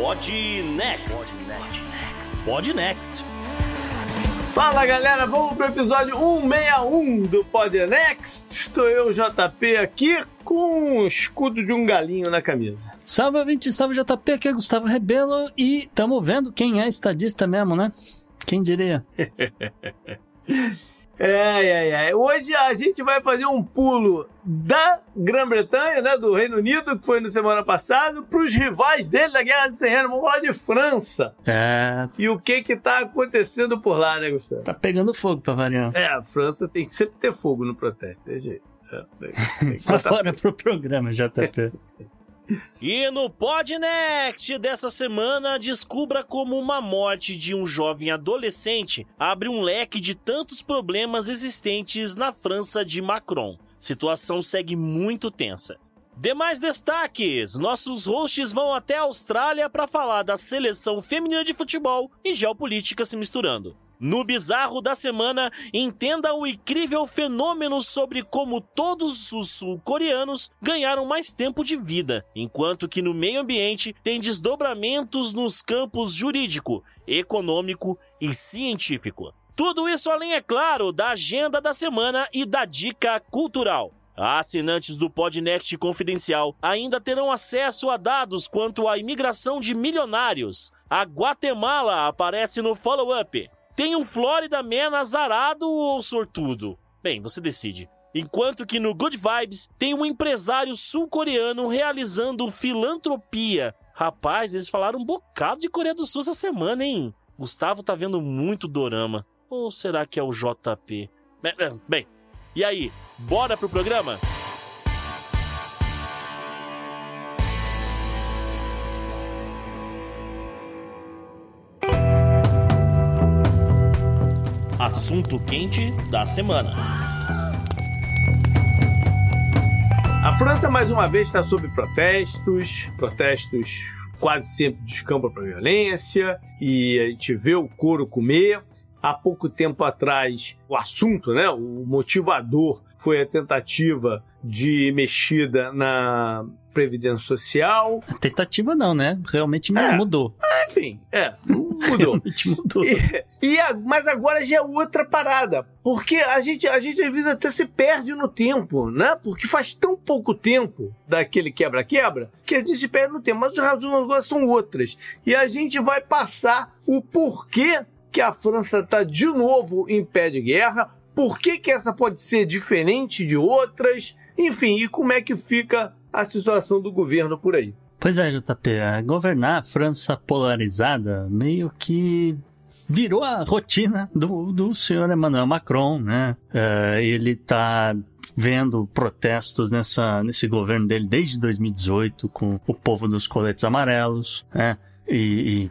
Pod Next. Pod Next. Fala galera, vamos pro episódio 161 do Pod Next. Estou eu, JP, aqui com um escudo de um galinho na camisa. Salve, 20, salve JP, aqui é Gustavo Rebelo e tamo vendo quem é estadista mesmo, né? Quem diria? Ai, ai, ai. Hoje a gente vai fazer um pulo da Grã-Bretanha, né, do Reino Unido, que foi na semana passada, para os rivais dele da Guerra de 100 Anos. Vamos falar de França. É. E o que que tá acontecendo por lá, né, Gustavo? Tá pegando fogo pra variar. É, a França tem que sempre ter fogo no protesto, tem jeito. É, tem, tem Bora pro programa, JP. E no Podnext dessa semana, descubra como uma morte de um jovem adolescente abre um leque de tantos problemas existentes na França de Macron. Situação segue muito tensa. Demais destaques: nossos hosts vão até a Austrália para falar da seleção feminina de futebol e geopolítica se misturando. No bizarro da semana, entenda o incrível fenômeno sobre como todos os sul-coreanos ganharam mais tempo de vida, enquanto que no meio ambiente tem desdobramentos nos campos jurídico, econômico e científico. Tudo isso além, é claro, da agenda da semana e da dica cultural. Assinantes do Podnext Confidencial ainda terão acesso a dados quanto à imigração de milionários. A Guatemala aparece no follow-up. Tem um Florida Man azarado ou sortudo? Bem, você decide. Enquanto que no Good Vibes tem um empresário sul-coreano realizando filantropia. Rapaz, eles falaram um bocado de Coreia do Sul essa semana, hein? Gustavo tá vendo muito dorama. Ou será que é o JP? Bem, e aí, bora pro programa? Assunto quente da semana. A França, mais uma vez, está sob protestos, protestos quase sempre descambam para violência, e a gente vê o couro comer. Há pouco tempo atrás, o assunto, né, o motivador foi a tentativa de mexida na Previdência Social. Tentativa não, né? Realmente É. mudou. Enfim, é, mudou. Realmente mudou. E, e a- mas agora já é outra parada. Porque a gente, a gente às vezes até se perde no tempo, né? Porque faz tão pouco tempo daquele quebra-quebra que a gente se perde no tempo. Mas as razões agora são outras. E a gente vai passar o porquê que a França está de novo em pé de guerra, por que, que essa pode ser diferente de outras, enfim, e como é que fica a situação do governo por aí. Pois é, JP, é, governar a França polarizada meio que virou a rotina do, do senhor Emmanuel Macron, né? É, ele tá vendo protestos nessa, nesse governo dele desde 2018 com o povo dos coletes amarelos, né? E, e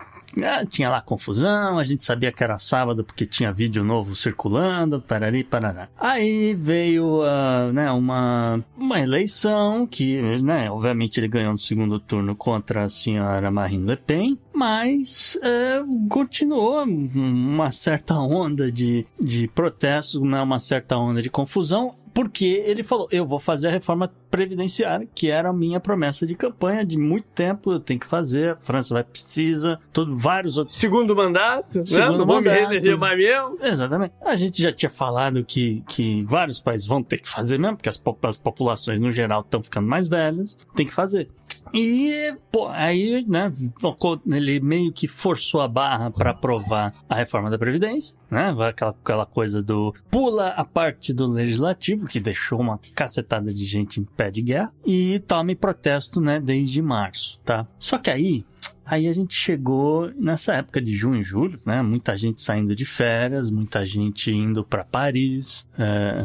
tinha lá confusão, a gente sabia que era sábado porque tinha vídeo novo circulando, parari, parará. Aí veio ah, né, uma, uma eleição que, né, obviamente ele ganhou no segundo turno contra a senhora Marine Le Pen, mas é, continuou uma certa onda de, de protestos, né, uma certa onda de confusão, porque ele falou: eu vou fazer a reforma previdenciária, que era a minha promessa de campanha de muito tempo, eu tenho que fazer, a França vai precisa, todo, vários outros. Segundo mandato, né? Segundo Não vou me reeleger mais mesmo. Exatamente. A gente já tinha falado que, que vários países vão ter que fazer mesmo, porque as, as populações no geral estão ficando mais velhas, tem que fazer. E, pô, aí, né, ele meio que forçou a barra para aprovar a reforma da Previdência, né, aquela, aquela coisa do pula a parte do legislativo, que deixou uma cacetada de gente em pé de guerra, e tome protesto, né, desde março, tá? Só que aí, Aí a gente chegou nessa época de junho e julho, né? Muita gente saindo de férias, muita gente indo para Paris, é,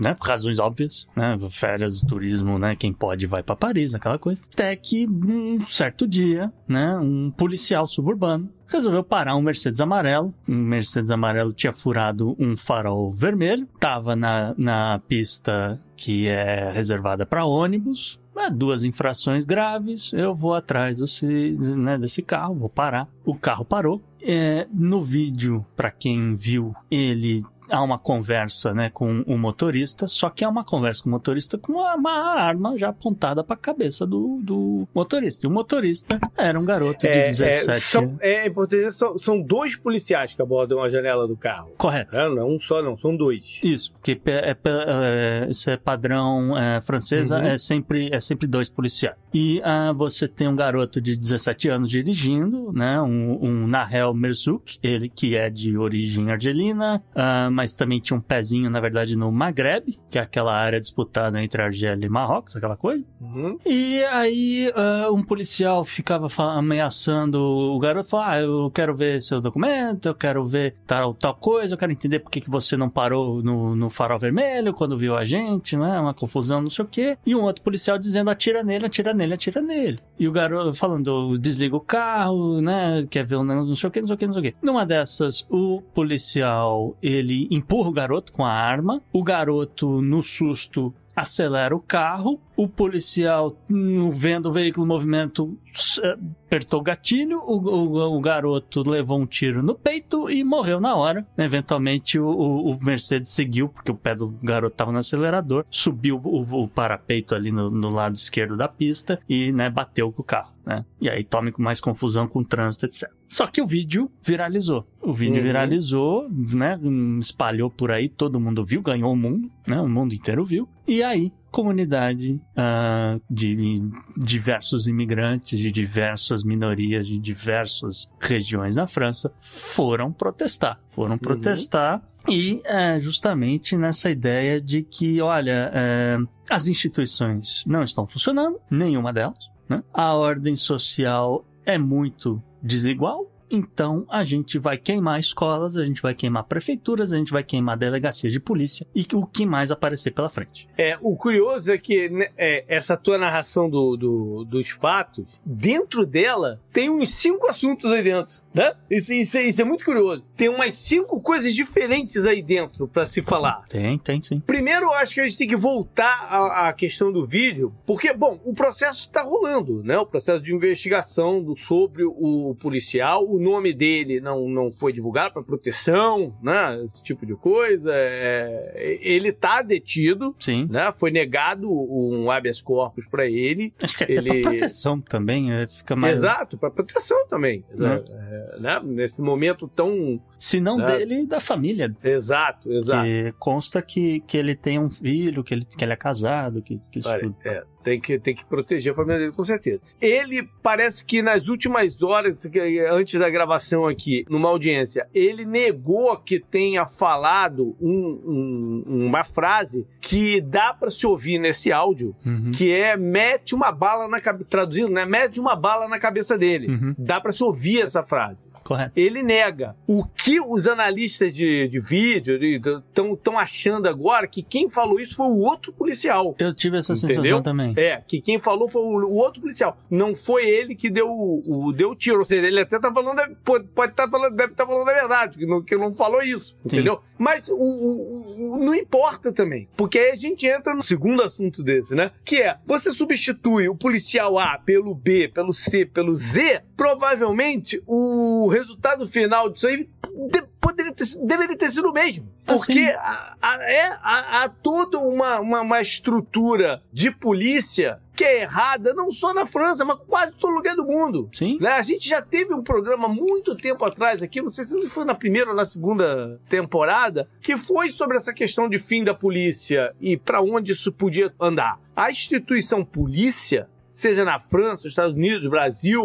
né? Por razões óbvias, né? Férias, turismo, né? Quem pode vai para Paris, aquela coisa. Até que um certo dia, né? Um policial suburbano resolveu parar um Mercedes amarelo. Um Mercedes amarelo tinha furado um farol vermelho, tava na, na pista que é reservada para ônibus. Duas infrações graves, eu vou atrás desse, né, desse carro, vou parar. O carro parou. É, no vídeo, para quem viu, ele há uma conversa, né, com o motorista, só que é uma conversa com o motorista com uma, uma arma já apontada para a cabeça do, do motorista. E o motorista era um garoto de É, 17 é, são, é importante são, são dois policiais que abordam a janela do carro. Correto. É, não é um só, não, são dois. Isso, porque é, é, isso é padrão é, francesa, Uhum. é, sempre, é sempre dois policiais. E ah, você tem um garoto de 17 anos dirigindo, né? Um, um Nahel Merzouk, ele que é de origem argelina, ah, mas também tinha um pezinho, na verdade, no Maghreb, que é aquela área disputada entre Argélia e Marrocos, aquela coisa. Uhum. E aí ah, um policial ficava ameaçando o garoto, falava, ah, eu quero ver seu documento, eu quero ver tal, tal coisa, eu quero entender por que, que você não parou no, no farol vermelho quando viu a gente, né? Uma confusão, não sei o quê. E um outro policial dizendo, atira nele, atira nele, atira nele. E o garoto falando, desliga o carro, né? Quer ver um não sei o que, não sei o que, não sei o que. Numa dessas, o policial, ele empurra o garoto com a arma, o garoto, no susto, acelera o carro, o policial, hum, vendo o veículo em movimento, eh, apertou o gatilho, o, o- o garoto levou um tiro no peito e morreu na hora. Eventualmente, o, o- Mercedes seguiu, porque o pé do garoto estava no acelerador, subiu o, parapeito ali no, no lado esquerdo da pista e né, bateu com o carro. Né? E aí tome com mais confusão com o trânsito, etc. Só que o vídeo viralizou. O vídeo Uhum. viralizou, né? hum, Espalhou por aí, todo mundo viu, ganhou o mundo, né? O mundo inteiro viu. E aí, comunidade ah, de diversos imigrantes, de diversas minorias, de diversas regiões na França, foram protestar. Foram protestar. E é justamente nessa ideia de que, olha, é, as instituições não estão funcionando, nenhuma delas. Né? A ordem social é muito desigual. Então a gente vai queimar escolas, a gente vai queimar prefeituras, a gente vai queimar delegacias de polícia e o que mais aparecer pela frente. É, o curioso é que né, é, essa tua narração do, do- dos fatos, dentro dela, tem uns cinco assuntos aí dentro, né? Isso, isso é- isso é muito curioso. Tem umas cinco coisas diferentes aí dentro pra se falar. Tem, tem sim. Primeiro, eu acho que a gente tem que voltar à, à questão do vídeo, porque, bom, o processo está rolando, né? O processo de investigação do, sobre o policial, o nome dele não, não foi divulgado para proteção, né? Esse tipo de coisa. É, ele está detido, Sim. né? Foi negado um habeas corpus para ele. Acho que até Ele- pra proteção também, é, fica mais. Exato, para proteção também. Né? É, né? Nesse momento tão. Se não Né? dele e da família. Exato, exato. Que consta que, que ele tem um filho, que ele, que ele é casado, que, que isso Olha, tudo. é, tem que, tem que proteger a família dele, com certeza. Ele parece que nas últimas horas, antes da gravação aqui, numa audiência, ele negou que tenha falado um- um- uma frase que dá pra se ouvir nesse áudio, Uhum. que é mete uma bala na cabeça, traduzindo, né? Mete uma bala na cabeça dele. Uhum. Dá pra se ouvir essa frase. Correto. Ele nega. O que os analistas de, de vídeo estão achando agora que quem falou isso foi o outro policial. Eu tive essa Entendeu? sensação também. É, que quem falou foi o, o outro policial. Não foi ele que deu o, o- deu o tiro. Ou seja, ele até tá falando, pode, pode tá falando, deve estar falando a verdade, que não, que não falou isso. Entendeu? Mas o- não importa também. Porque aí a gente entra no segundo assunto desse, né? Que é, você substitui o policial A pelo B, pelo C, pelo Z, provavelmente o resultado final disso aí de- poderia ter, deveria ter sido o mesmo. Ah, Porque sim. há, há- há, há toda uma, uma, uma estrutura de polícia que é errada, não só na França, mas quase todo lugar do mundo. Sim. Né? A gente já teve um programa muito tempo atrás aqui, não sei se foi na primeira ou na segunda temporada, que foi sobre essa questão de fim da polícia e para onde isso podia andar. A instituição polícia, seja na França, nos Estados Unidos, Brasil,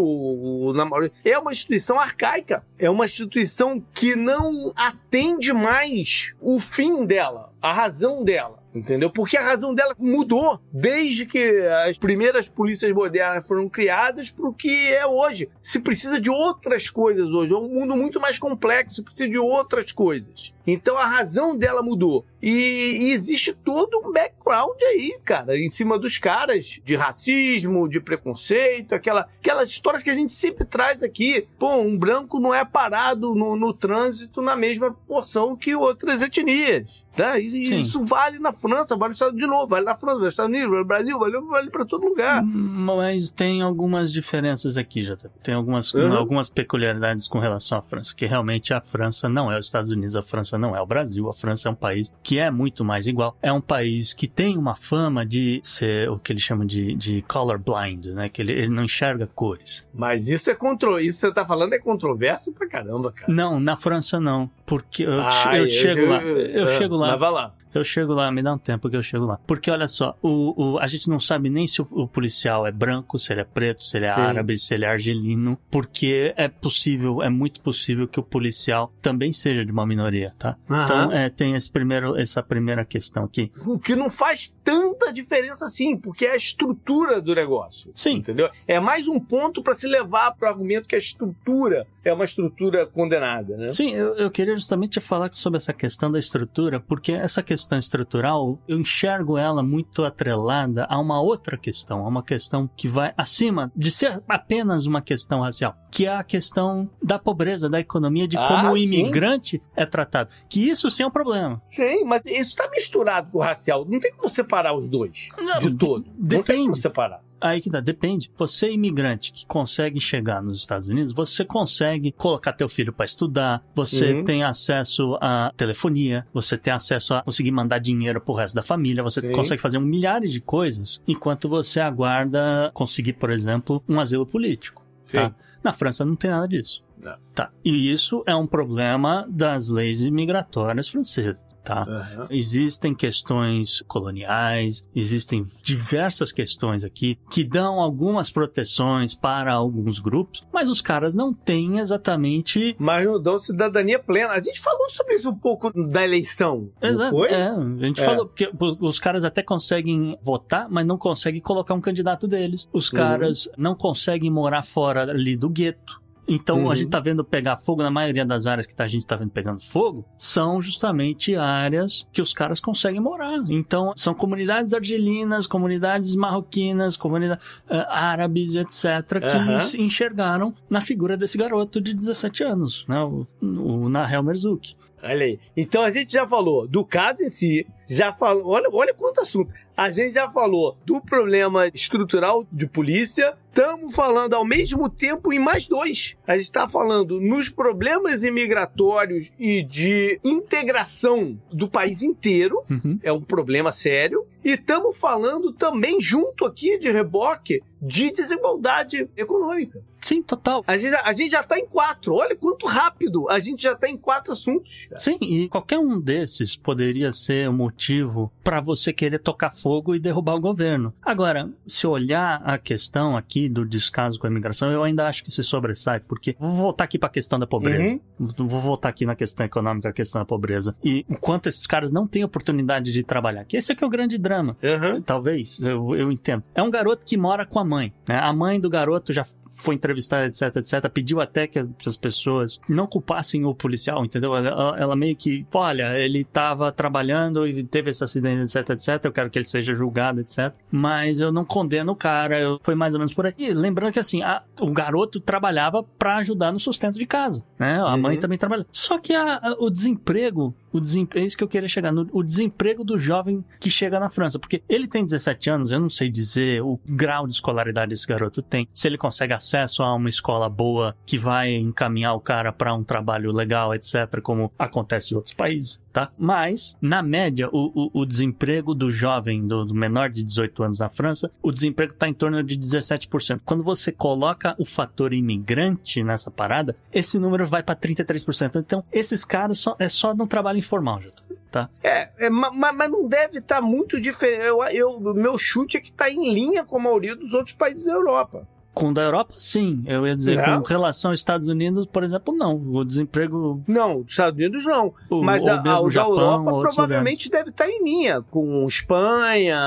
na é uma instituição arcaica. É uma instituição que não atende mais o fim dela, a razão dela. Entendeu? Porque a razão dela mudou desde que as primeiras polícias modernas foram criadas para o que é hoje. Se precisa de outras coisas hoje. É um mundo muito mais complexo, se precisa de outras coisas. Então a razão dela mudou. E, e existe todo um background aí, cara, em cima dos caras de racismo, de preconceito, aquela, aquelas histórias que a gente sempre traz aqui. Pô, um branco não é parado no, no trânsito na mesma porção que outras etnias. Né? E Sim. isso vale na França, vale nos Estados Unidos de novo, vale na França, vale nos Estados Unidos, vale no Brasil, vale, vale para todo lugar. Mas tem algumas diferenças aqui, já tem algumas, Uhum. algumas peculiaridades com relação à França, que realmente a França não é os Estados Unidos, a França não é o Brasil, a França é um país que é muito mais igual, é um país que tem uma fama de ser o que eles chamam de, de colorblind, né, que ele, ele não enxerga cores. Mas isso é contro... isso que você tá falando é controverso pra caramba, cara. Não, na França não, porque eu, Ah, eu chego lá, eu ah, chego lá, Mas vai lá. Eu chego lá, me dá um tempo que eu chego lá. Porque olha só, o, o- a gente não sabe nem se o, o policial é branco, se ele é preto, se ele é Sim. árabe, se ele é argelino, porque é possível, é muito possível que o policial também seja de uma minoria, tá? Então Aham. é, tem esse primeiro, essa primeira questão aqui. O que não faz tanta diferença assim, porque é a estrutura do negócio. Sim. Entendeu? É mais um ponto para se levar para o argumento que a estrutura é uma estrutura condenada, né? Sim, eu, eu queria justamente falar sobre essa questão da estrutura, porque essa questão estrutural, eu enxergo ela muito atrelada a uma outra questão, a uma questão que vai acima de ser apenas uma questão racial, que é a questão da pobreza, da economia, de Ah, como o sim. imigrante é tratado. Que isso sim é um problema. Sim, mas isso está misturado com o racial. Não tem como separar os dois de todo. Não tem como depende. separar. Aí que dá, depende. Você é imigrante que consegue chegar nos Estados Unidos, você consegue colocar teu filho para estudar, você Uhum. tem acesso à telefonia, você tem acesso a conseguir mandar dinheiro pro resto da família, você Sim. consegue fazer milhares de coisas, enquanto você aguarda conseguir, por exemplo, um asilo político. Tá? Na França não tem nada disso. Não. Tá. E isso é um problema das leis imigratórias francesas. Tá? Aham. Existem questões coloniais, existem diversas questões aqui que dão algumas proteções para alguns grupos, mas os caras não têm exatamente. Mas não dão cidadania plena. A gente falou sobre isso um pouco da eleição. Exato. foi? É, a gente É. falou, porque os, caras até conseguem votar, mas não conseguem colocar um candidato deles. Os Uhum. caras não conseguem morar fora ali do gueto. Então Uhum. a gente tá vendo pegar fogo na maioria das áreas que tá- a gente tá vendo pegando fogo, são justamente áreas que os caras conseguem morar. Então são comunidades argelinas, comunidades marroquinas, comunidades eh, árabes, etc, que Aham. se enxergaram na figura desse garoto de 17 anos, né, o, o Nahel Merzouk. Olha aí. Então a gente já falou do caso em si, já falou. Olha, olha quanto assunto. A gente já falou do problema estrutural de polícia. Estamos falando ao mesmo tempo em mais dois. A gente está falando nos problemas imigratórios e de integração do país inteiro. Uhum. É um problema sério. E estamos falando também, junto aqui de reboque, de desigualdade econômica. Sim, total. A gente, a gente já está em quatro. Olha quanto rápido. A gente já está em quatro assuntos. cara. Sim, e qualquer um desses poderia ser um motivo para você querer tocar fogo e derrubar o governo. Agora, se olhar a questão aqui do descaso com a imigração, eu ainda acho que se sobressai, porque vou voltar aqui para a questão da pobreza. Vou voltar aqui na questão econômica, a questão da pobreza. E o quanto esses caras não têm oportunidade de trabalhar. Que esse aqui é o grande drama. Aham. Talvez, eu, eu entendo. É um garoto que mora com a mãe. Né? A mãe do garoto já foi entrevistada, etc, etc. Pediu até que as, as pessoas não culpassem o policial, entendeu? Ela, ela- meio que, olha, ele tava trabalhando e teve esse acidente, etc, etc. Eu quero que ele seja julgado, etc. Mas eu não condeno o cara. Eu, foi mais ou menos por aí. E lembrando que, assim, a- o garoto trabalhava pra ajudar no sustento de casa, né? A Uhum. mãe também trabalhava. Só que a- a- o desemprego o é isso que eu queria chegar, no, o desemprego do jovem que chega na França, porque ele tem 17 anos, eu não sei dizer o grau de escolaridade esse garoto tem, se ele consegue acesso a uma escola boa que vai encaminhar o cara para um trabalho legal, etc, como acontece em outros países, tá? Mas, na média, o, o, o desemprego do jovem, do, do menor de 18 anos na França, o desemprego está em torno de 17%. Quando você coloca o fator imigrante nessa parada, esse número vai para 33%. Então, esses caras só, é só no trabalho informal, já tá? É, é, ma- ma- mas não deve estar muito diferente. Eu, eu, meu chute é que está em linha com a maioria dos outros países da Europa. Com o da Europa, sim. Eu ia dizer, Não? com relação aos Estados Unidos, por exemplo, não. O desemprego. Não, dos Estados Unidos não. O, Mas a, a, mesmo da Japão, Europa outros provavelmente deve estar em linha com Espanha,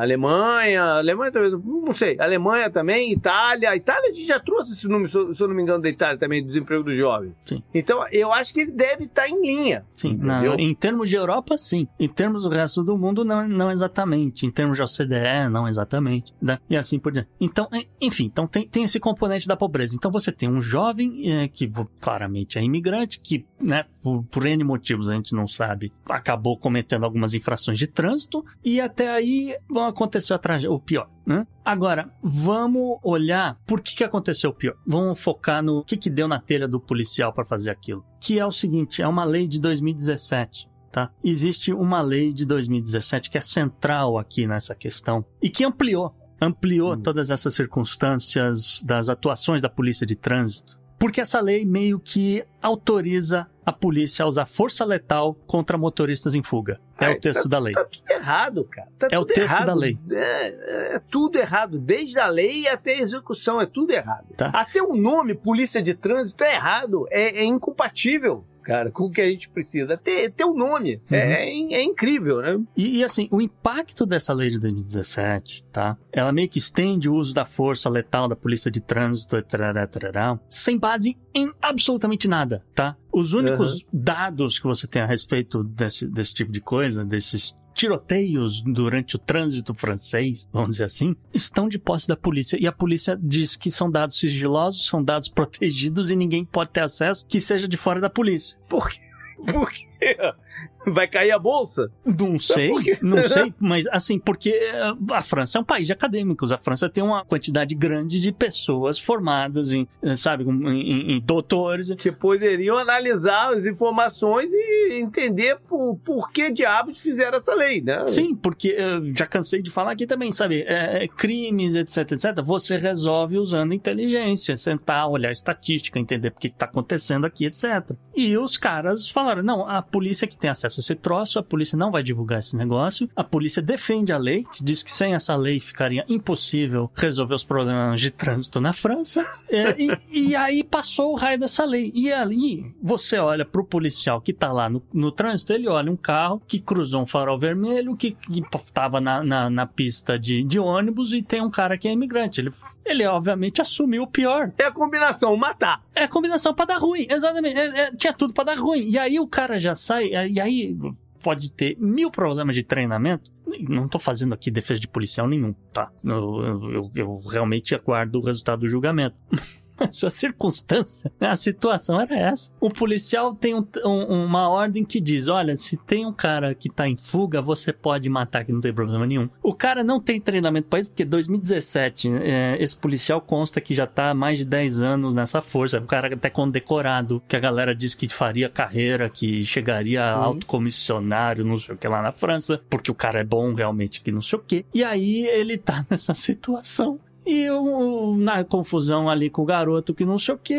Alemanha, Alemanha também, não sei, Alemanha também, Itália. A Itália a gente já trouxe esse número, se eu, não me engano, da Itália também, do desemprego do jovem. Sim. Então, eu acho que ele deve estar em linha. Sim, na- em termos de Europa, sim. Em termos do resto do mundo, não, não exatamente. Em termos de OCDE, não exatamente. né? E assim por diante. Então, en- enfim, então tem, tem esse componente da pobreza. Então você tem um jovem é, que claramente é imigrante, que, né, por, por N motivos a gente não sabe, acabou cometendo algumas infrações de trânsito, e até aí aconteceu a o pior. Né? Agora, vamos olhar por que, que aconteceu o pior. Vamos focar no que, que deu na telha do policial para fazer aquilo. Que é o seguinte: é uma lei de 2017 tá? Existe uma lei de 2017 que é central aqui nessa questão e que ampliou, ampliou hum. todas essas circunstâncias das atuações da polícia de trânsito. Porque essa lei meio que autoriza a polícia a usar força letal contra motoristas em fuga. É Ai, o texto tá, da lei. Tá tudo errado, cara. Tá é o texto errado. da lei. É, é, tudo errado. Desde a lei até a execução, é tudo errado. Tá. Até o nome Polícia de Trânsito é errado. É, é incompatível cara, com o que a gente precisa. Ter, ter o um nome. Uhum. É, é, é, incrível, né? E, e, assim, o impacto dessa lei de 2017, tá? Ela meio que estende o uso da força letal da polícia de trânsito, tarará, tarará, sem base em absolutamente nada, tá? Os únicos uhum. dados que você tem a respeito desse, desse tipo de coisa, desses tiroteios durante o trânsito francês, vamos dizer assim, estão de posse da polícia. E a polícia diz que são dados sigilosos, são dados protegidos e ninguém pode ter acesso que seja de fora da polícia. Por quê? Por quê? Vai cair a bolsa? Não sei, não sei, mas assim, porque eh, a França é um país de acadêmicos. A França tem uma quantidade grande de pessoas formadas em, eh, sabe, em, em, em doutores. Que poderiam analisar as informações e entender por, por que diabos fizeram essa lei, né? Sim, porque eu eh, já cansei de falar aqui também, sabe, é, crimes, etc, etc, você resolve usando inteligência, sentar, olhar estatística, entender o que está acontecendo aqui, etc. E os caras falaram, não, a polícia que tem acesso a esse troço, a polícia não vai divulgar esse negócio. A polícia defende a lei, que diz que sem essa lei ficaria impossível resolver os problemas de trânsito na França. É, e, e, aí passou o raio dessa lei. E ali você olha pro policial que tá lá no, no trânsito, ele olha um carro que cruzou um farol vermelho, que, que tava na, na, na pista de, de ônibus e tem um cara que é imigrante. Ele, ele obviamente assumiu o pior. É a combinação, matar. É a combinação para dar ruim, exatamente. É, é, tinha tudo para dar ruim. E aí o cara já sai, e aí pode ter mil problemas de treinamento. Não tô fazendo aqui defesa de policial nenhum, tá? Eu, eu, eu realmente aguardo o resultado do julgamento. essa circunstância, né? a situação era essa. O policial tem um, um, uma ordem que diz: olha, se tem um cara que tá em fuga, você pode matar, que não tem problema nenhum. O cara não tem treinamento para isso, porque 2017, é, esse policial consta que já tá há mais de 10 anos nessa força. O cara até condecorado, que a galera diz que faria carreira, que chegaria a uhum. alto comissionário, não sei o que lá na França, porque o cara é bom realmente, que não sei o que. E aí ele tá nessa situação. E na confusão ali com o garoto que não sei o que,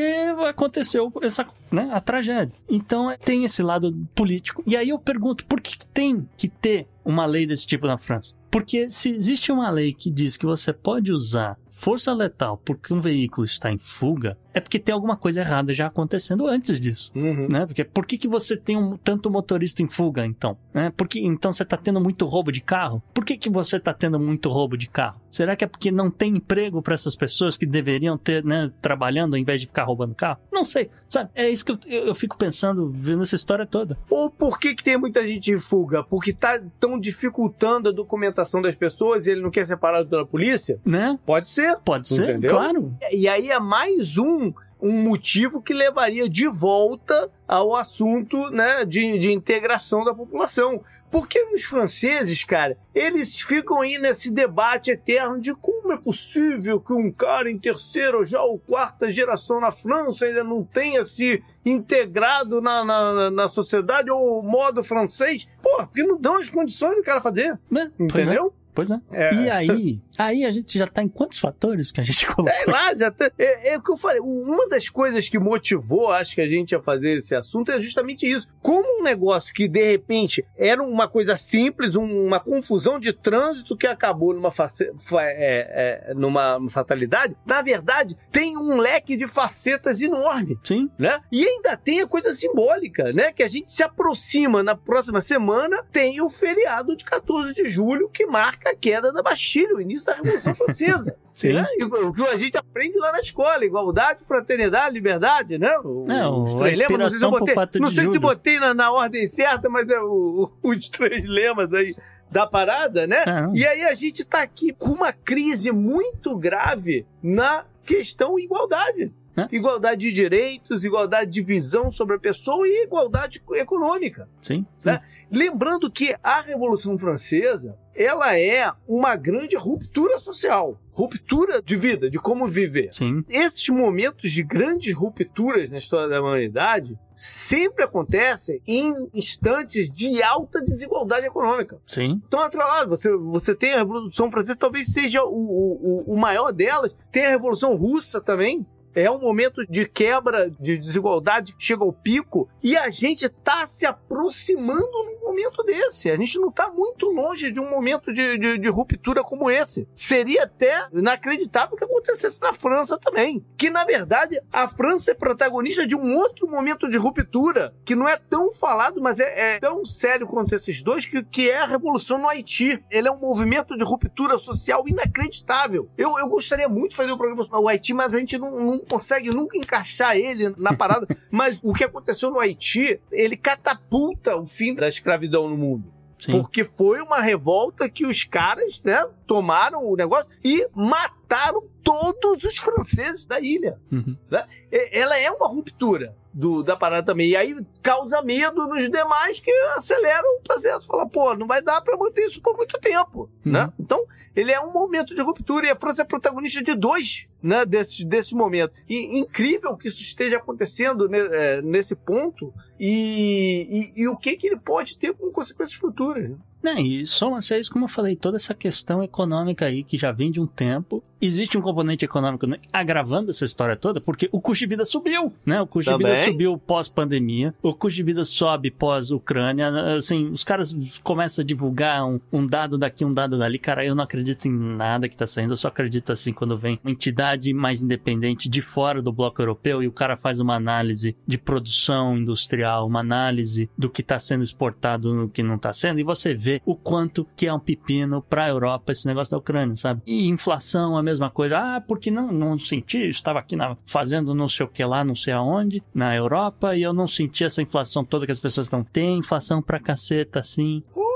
aconteceu essa, né, a tragédia. Então tem esse lado político. E aí eu pergunto, por que tem que ter uma lei desse tipo na França? Porque se existe uma lei que diz que você pode usar força letal porque um veículo está em fuga, é porque tem alguma coisa errada já acontecendo antes disso, uhum. né? Porque por que, que você tem um, tanto motorista em fuga, então? Né? Porque então você está tendo muito roubo de carro? Por que, que você está tendo muito roubo de carro? Será que é porque não tem emprego para essas pessoas que deveriam ter, né, trabalhando ao invés de ficar roubando carro? Não sei, sabe? É isso que eu, eu, eu fico pensando, vendo essa história toda. Ou por que, que tem muita gente em fuga? Porque tá tão dificultando a documentação das pessoas e ele não quer ser parado pela polícia? Né? Pode ser. Pode ser, entendeu? claro. E aí é mais um um motivo que levaria de volta ao assunto né, de, de integração da população. Porque os franceses, cara, eles ficam aí nesse debate eterno de como é possível que um cara em terceira ou já ou quarta geração na França ainda não tenha se integrado na, na, na sociedade ou modo francês. Pô, porque não dão as condições do cara fazer. Né? Entendeu? Pois é. é. E aí, aí a gente já tá em quantos fatores que a gente colocou? É lá, já tá. É, é o que eu falei. Uma das coisas que motivou, acho que a gente a fazer esse assunto é justamente isso. Como um negócio que de repente era uma coisa simples, uma confusão de trânsito que acabou numa, face, é, é, numa fatalidade, na verdade tem um leque de facetas enorme. Sim. Né? E ainda tem a coisa simbólica, né? Que a gente se aproxima na próxima semana, tem o feriado de 14 de julho que marca a queda da Bastilha, o início da Revolução Francesa. Sim. Né? O que a gente aprende lá na escola, igualdade, fraternidade, liberdade, né? O, não, os três lemas, não sei se eu botei, não sei se botei na, na, ordem certa, mas é o, o, os três lemas aí da parada, né? E aí a gente tá aqui com uma crise muito grave na questão igualdade. Igualdade de direitos, igualdade de visão sobre a pessoa e igualdade econômica. Sim. sim. Né? Lembrando que a Revolução Francesa ela é uma grande ruptura social, ruptura de vida, de como viver. Sim. Esses momentos de grandes rupturas na história da humanidade sempre acontecem em instantes de alta desigualdade econômica. Sim. Então, atrelado, você, você tem a Revolução Francesa, talvez seja o, o, o maior delas, tem a Revolução Russa também, é um momento de quebra de desigualdade que chega ao pico e a gente está se aproximando num momento desse. A gente não está muito longe de um momento de, de, de, ruptura como esse. Seria até inacreditável que acontecesse na França também. Que, na verdade, a França é protagonista de um outro momento de ruptura que não é tão falado, mas é, é tão sério quanto esses dois, que, que é a Revolução no Haiti. Ele é um movimento de ruptura social inacreditável. Eu, eu gostaria muito de fazer o um programa sobre o Haiti, mas a gente não, não consegue nunca encaixar ele na parada. Mas o que aconteceu no Haiti, ele catapulta o fim da escravidão no mundo. Sim. Porque foi uma revolta que os caras, né, tomaram o negócio e mataram todos os franceses da ilha. Uhum. Né? Ela é uma ruptura do, da parada também. E aí causa medo nos demais que aceleram o processo. Fala, pô, não vai dar para manter isso por muito tempo. Uhum. Né? Então, ele é um momento de ruptura e a França é protagonista de dois né, desse, desse momento. E incrível que isso esteja acontecendo ne, é, nesse ponto e, e, e, o que, que ele pode ter com consequências futuras. Né? Não, e soma-se a isso, como eu falei, toda essa questão econômica aí que já vem de um tempo. Existe um componente econômico né, agravando essa história toda, porque o custo de vida subiu, né? O custo Também. de vida subiu pós-pandemia, o custo de vida sobe pós-Ucrânia. Assim, os caras começam a divulgar um, um, dado daqui, um dado dali. Cara, eu não acredito em nada que tá saindo, eu só acredito assim quando vem uma entidade mais independente de fora do bloco europeu e o cara faz uma análise de produção industrial, uma análise do que tá sendo exportado no que não tá sendo, e você vê o quanto que é um pepino para a Europa esse negócio da Ucrânia, sabe? E inflação, a mesma coisa. Ah, porque não, não senti, estava aqui na, fazendo não sei o que lá, não sei aonde, na Europa, e eu não senti essa inflação toda que as pessoas estão. Tem inflação pra caceta, assim. E,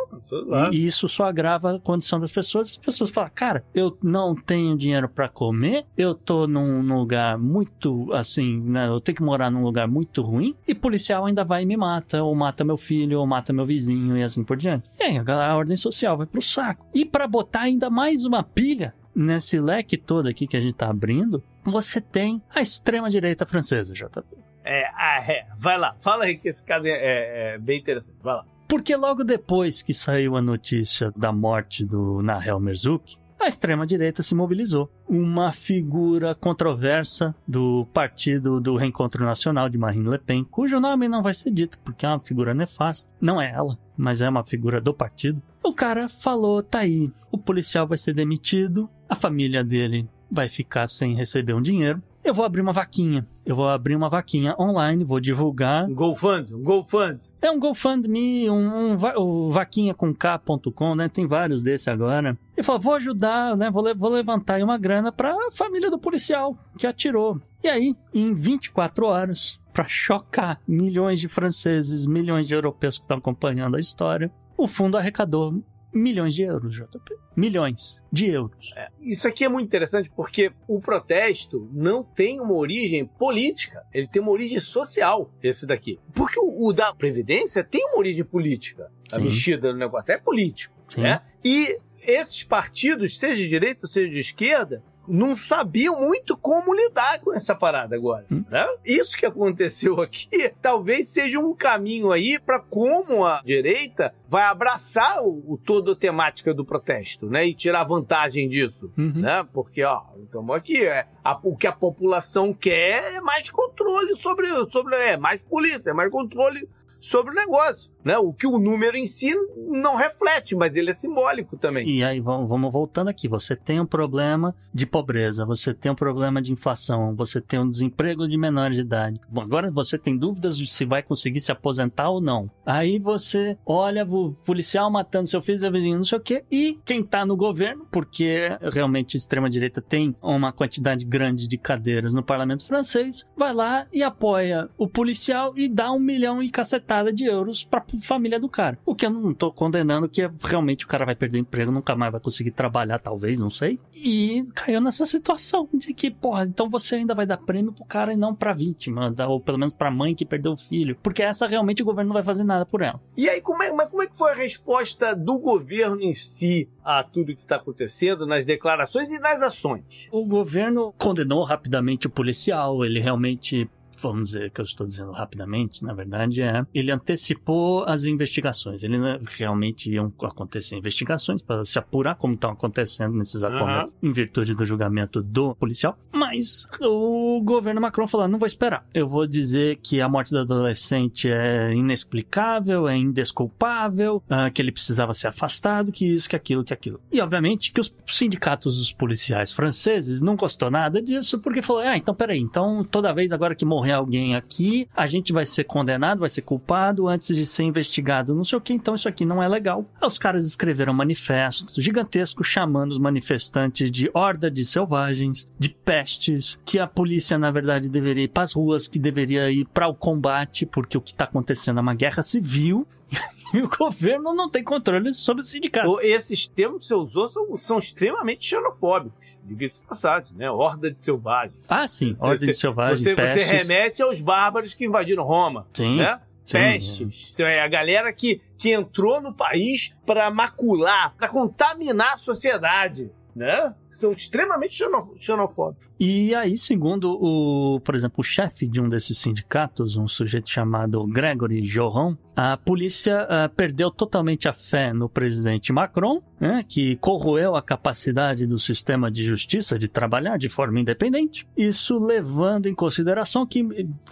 e isso só agrava a condição das pessoas. As pessoas falam, cara, eu não tenho dinheiro para comer, eu tô num, num lugar muito assim, né? Eu tenho que morar num lugar muito ruim, e policial ainda vai e me mata, ou mata meu filho, ou mata meu vizinho, e assim por diante. E aí a ordem social vai pro saco. E para botar ainda mais uma pilha nesse leque todo aqui que a gente tá abrindo, você tem a extrema-direita francesa, JP. É, ah, é, vai lá, fala aí que esse caso é, é, é bem interessante, vai lá. Porque logo depois que saiu a notícia da morte do Nahel Merzouk, a extrema-direita se mobilizou. Uma figura controversa do Partido do Reencontro Nacional de Marine Le Pen, cujo nome não vai ser dito porque é uma figura nefasta. Não é ela, mas é uma figura do partido. O cara falou: tá aí, o policial vai ser demitido, a família dele vai ficar sem receber um dinheiro. Eu vou abrir uma vaquinha. Eu vou abrir uma vaquinha online, vou divulgar. Um GoFund, um GoFund. É um GoFundMe, um, um, um vaquinha com K.com, né? Tem vários desse agora. Ele falou, vou ajudar, né? Vou, vou levantar aí uma grana para a família do policial que atirou. E aí, em 24 horas, para chocar milhões de franceses, milhões de europeus que estão acompanhando a história, o fundo arrecadou milhões de euros, JP. Milhões de euros. É, isso aqui é muito interessante porque o protesto não tem uma origem política, ele tem uma origem social, esse daqui. Porque o, o da Previdência tem uma origem política. A Sim. mexida no negócio é político. Sim. Né? E esses partidos, seja de direita ou seja de esquerda, não sabiam muito como lidar com essa parada agora. Hum. Né? Isso que aconteceu aqui talvez seja um caminho aí para como a direita vai abraçar o, o toda a temática do protesto, né? E tirar vantagem disso, Uhum. né? Porque, ó, estamos aqui, é, a- o que a população quer é mais controle sobre, sobre é mais polícia, é mais controle sobre o negócio, né? O que o número em si não reflete, mas ele é simbólico também. E aí, vamos, voltando aqui. Você tem um problema de pobreza, você tem um problema de inflação, você tem um desemprego de menores de idade. Agora você tem dúvidas de se vai conseguir se aposentar ou não. Aí você olha o policial matando seu filho, seu vizinho, não sei o quê, e quem tá no governo, porque realmente a extrema-direita tem uma quantidade grande de cadeiras no parlamento francês, vai lá e apoia o policial e dá um milhão e cacetada de euros pra família do cara. O que eu não tô condenando, que é realmente o cara vai perder emprego, nunca mais vai conseguir trabalhar, talvez, não sei. E caiu nessa situação de que, porra, então você ainda vai dar prêmio pro cara e não pra vítima, ou pelo menos pra mãe que perdeu o filho. Porque essa realmente o governo não vai fazer nada por ela. E aí, como é, mas como é que foi a resposta do governo em si a tudo que está acontecendo, nas declarações e nas ações? O governo condenou rapidamente o policial, ele realmente vamos dizer que eu estou dizendo rapidamente, na verdade, é ele antecipou as investigações. Ele né, realmente iam acontecer investigações para se apurar como estão acontecendo nesses uhum. momentos, em virtude do julgamento do policial. Mas o governo Macron falou: não vou esperar. Eu vou dizer que a morte do adolescente é inexplicável, é indesculpável, uh, que ele precisava ser afastado, que isso, que aquilo, que aquilo. E obviamente que os sindicatos dos policiais franceses não gostou nada disso, porque falou: ah, então peraí, então toda vez agora que morrer alguém aqui, a gente vai ser condenado, vai ser culpado antes de ser investigado, não sei o que, então isso aqui não é legal. Aí os caras escreveram manifestos gigantescos chamando os manifestantes de horda de selvagens, de pestes, que a polícia, na verdade, deveria ir para as ruas, que deveria ir para o combate, porque o que está acontecendo é uma guerra civil e o governo não tem controle sobre o sindicato. Esses termos que você usou são, são extremamente xenofóbicos, diga-se passagem, né? Horda de selvagem. Ah, sim, você, horda de selvagem. Você, você, remete aos bárbaros que invadiram Roma. Sim. Né? Pestes, é. a galera que, que entrou no país para macular, para contaminar a sociedade né? São extremamente xenofóbicos. E aí, segundo o, por exemplo, o chefe de um desses sindicatos, um sujeito chamado Gregory Joron, a polícia uh, perdeu totalmente a fé no presidente Macron, né, que corroeu a capacidade do sistema de justiça de trabalhar de forma independente. Isso levando em consideração que,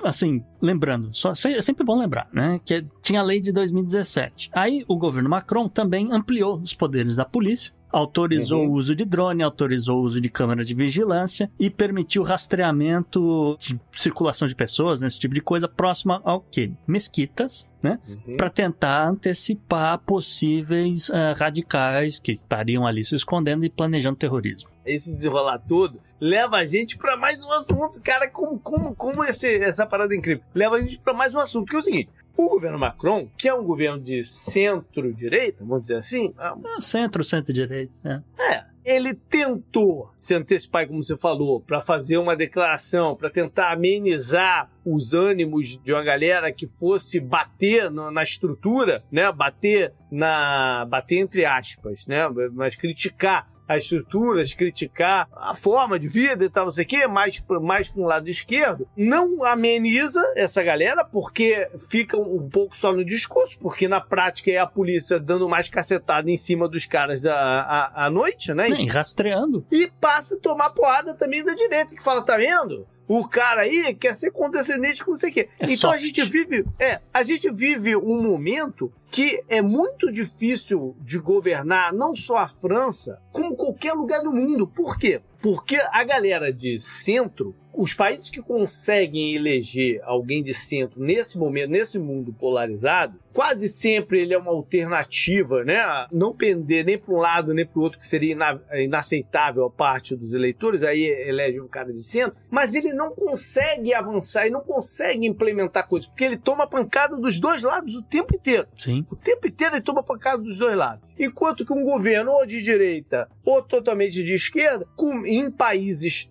assim, lembrando, só, é sempre bom lembrar, né, que tinha a lei de 2017. Aí o governo Macron também ampliou os poderes da polícia autorizou uhum. o uso de drone, autorizou o uso de câmera de vigilância e permitiu rastreamento de circulação de pessoas, nesse tipo de coisa, próxima ao que? Mesquitas, né? Uhum. Para tentar antecipar possíveis uh, radicais que estariam ali se escondendo e planejando terrorismo. Esse desenrolar todo leva a gente para mais um assunto, cara, como, como, como esse, essa parada é incrível. Leva a gente para mais um assunto, que é o seguinte: o governo Macron, que é um governo de centro-direita, vamos dizer assim. É, centro, centro-direita, né? É. Ele tentou se antecipar, como você falou, para fazer uma declaração, para tentar amenizar os ânimos de uma galera que fosse bater no, na estrutura, né? Bater na. bater entre aspas, né? Mas criticar as estruturas, criticar a forma de vida e tal, não sei o quê, mais, mais para um lado esquerdo, não ameniza essa galera, porque fica um pouco só no discurso, porque na prática é a polícia dando mais cacetada em cima dos caras da, a, à noite, né? E rastreando. E passa a tomar porrada também da direita, que fala, tá vendo? O cara aí quer ser condescendente com não sei o quê. É então soft. a gente vive, é, a gente vive um momento que é muito difícil de governar não só a França, como qualquer lugar do mundo. Por quê? Porque a galera de centro, os países que conseguem eleger alguém de centro nesse momento, nesse mundo polarizado, quase sempre ele é uma alternativa, né? Não pender nem para um lado nem para o outro, que seria inaceitável a parte dos eleitores, aí elege um cara de centro, mas ele não consegue avançar e não consegue implementar coisas, porque ele toma pancada dos dois lados o tempo inteiro. Sim. O tempo inteiro ele toma pancada dos dois lados. Enquanto que um governo ou de direita ou totalmente de esquerda, com, em países,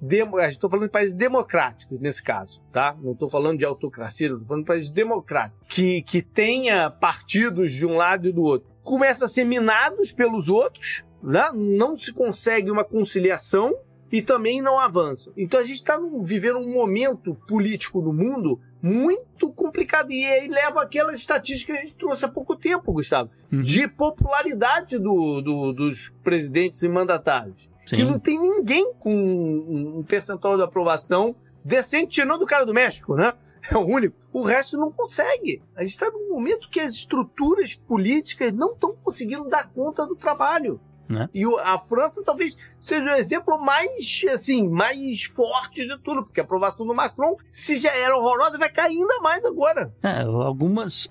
estou falando de países democráticos nesse caso, tá? Não estou falando de autocracia, estou falando de países democráticos, que, que tenha partidos de um lado e do outro, começam a ser minados pelos outros, né? não se consegue uma conciliação e também não avança. Então a gente está vivendo um momento político no mundo muito complicado. E aí leva aquelas estatísticas que a gente trouxe há pouco tempo, Gustavo, uhum. de popularidade do, do, dos presidentes e mandatários. Sim. Que não tem ninguém com um percentual de aprovação decente, tirando o cara do México, né? É o único. O resto não consegue. A gente está num momento que as estruturas políticas não estão conseguindo dar conta do trabalho. Né? E a França talvez seja o exemplo mais, assim, mais forte de tudo, porque a aprovação do Macron, se já era horrorosa, vai cair ainda mais agora. É, algumas.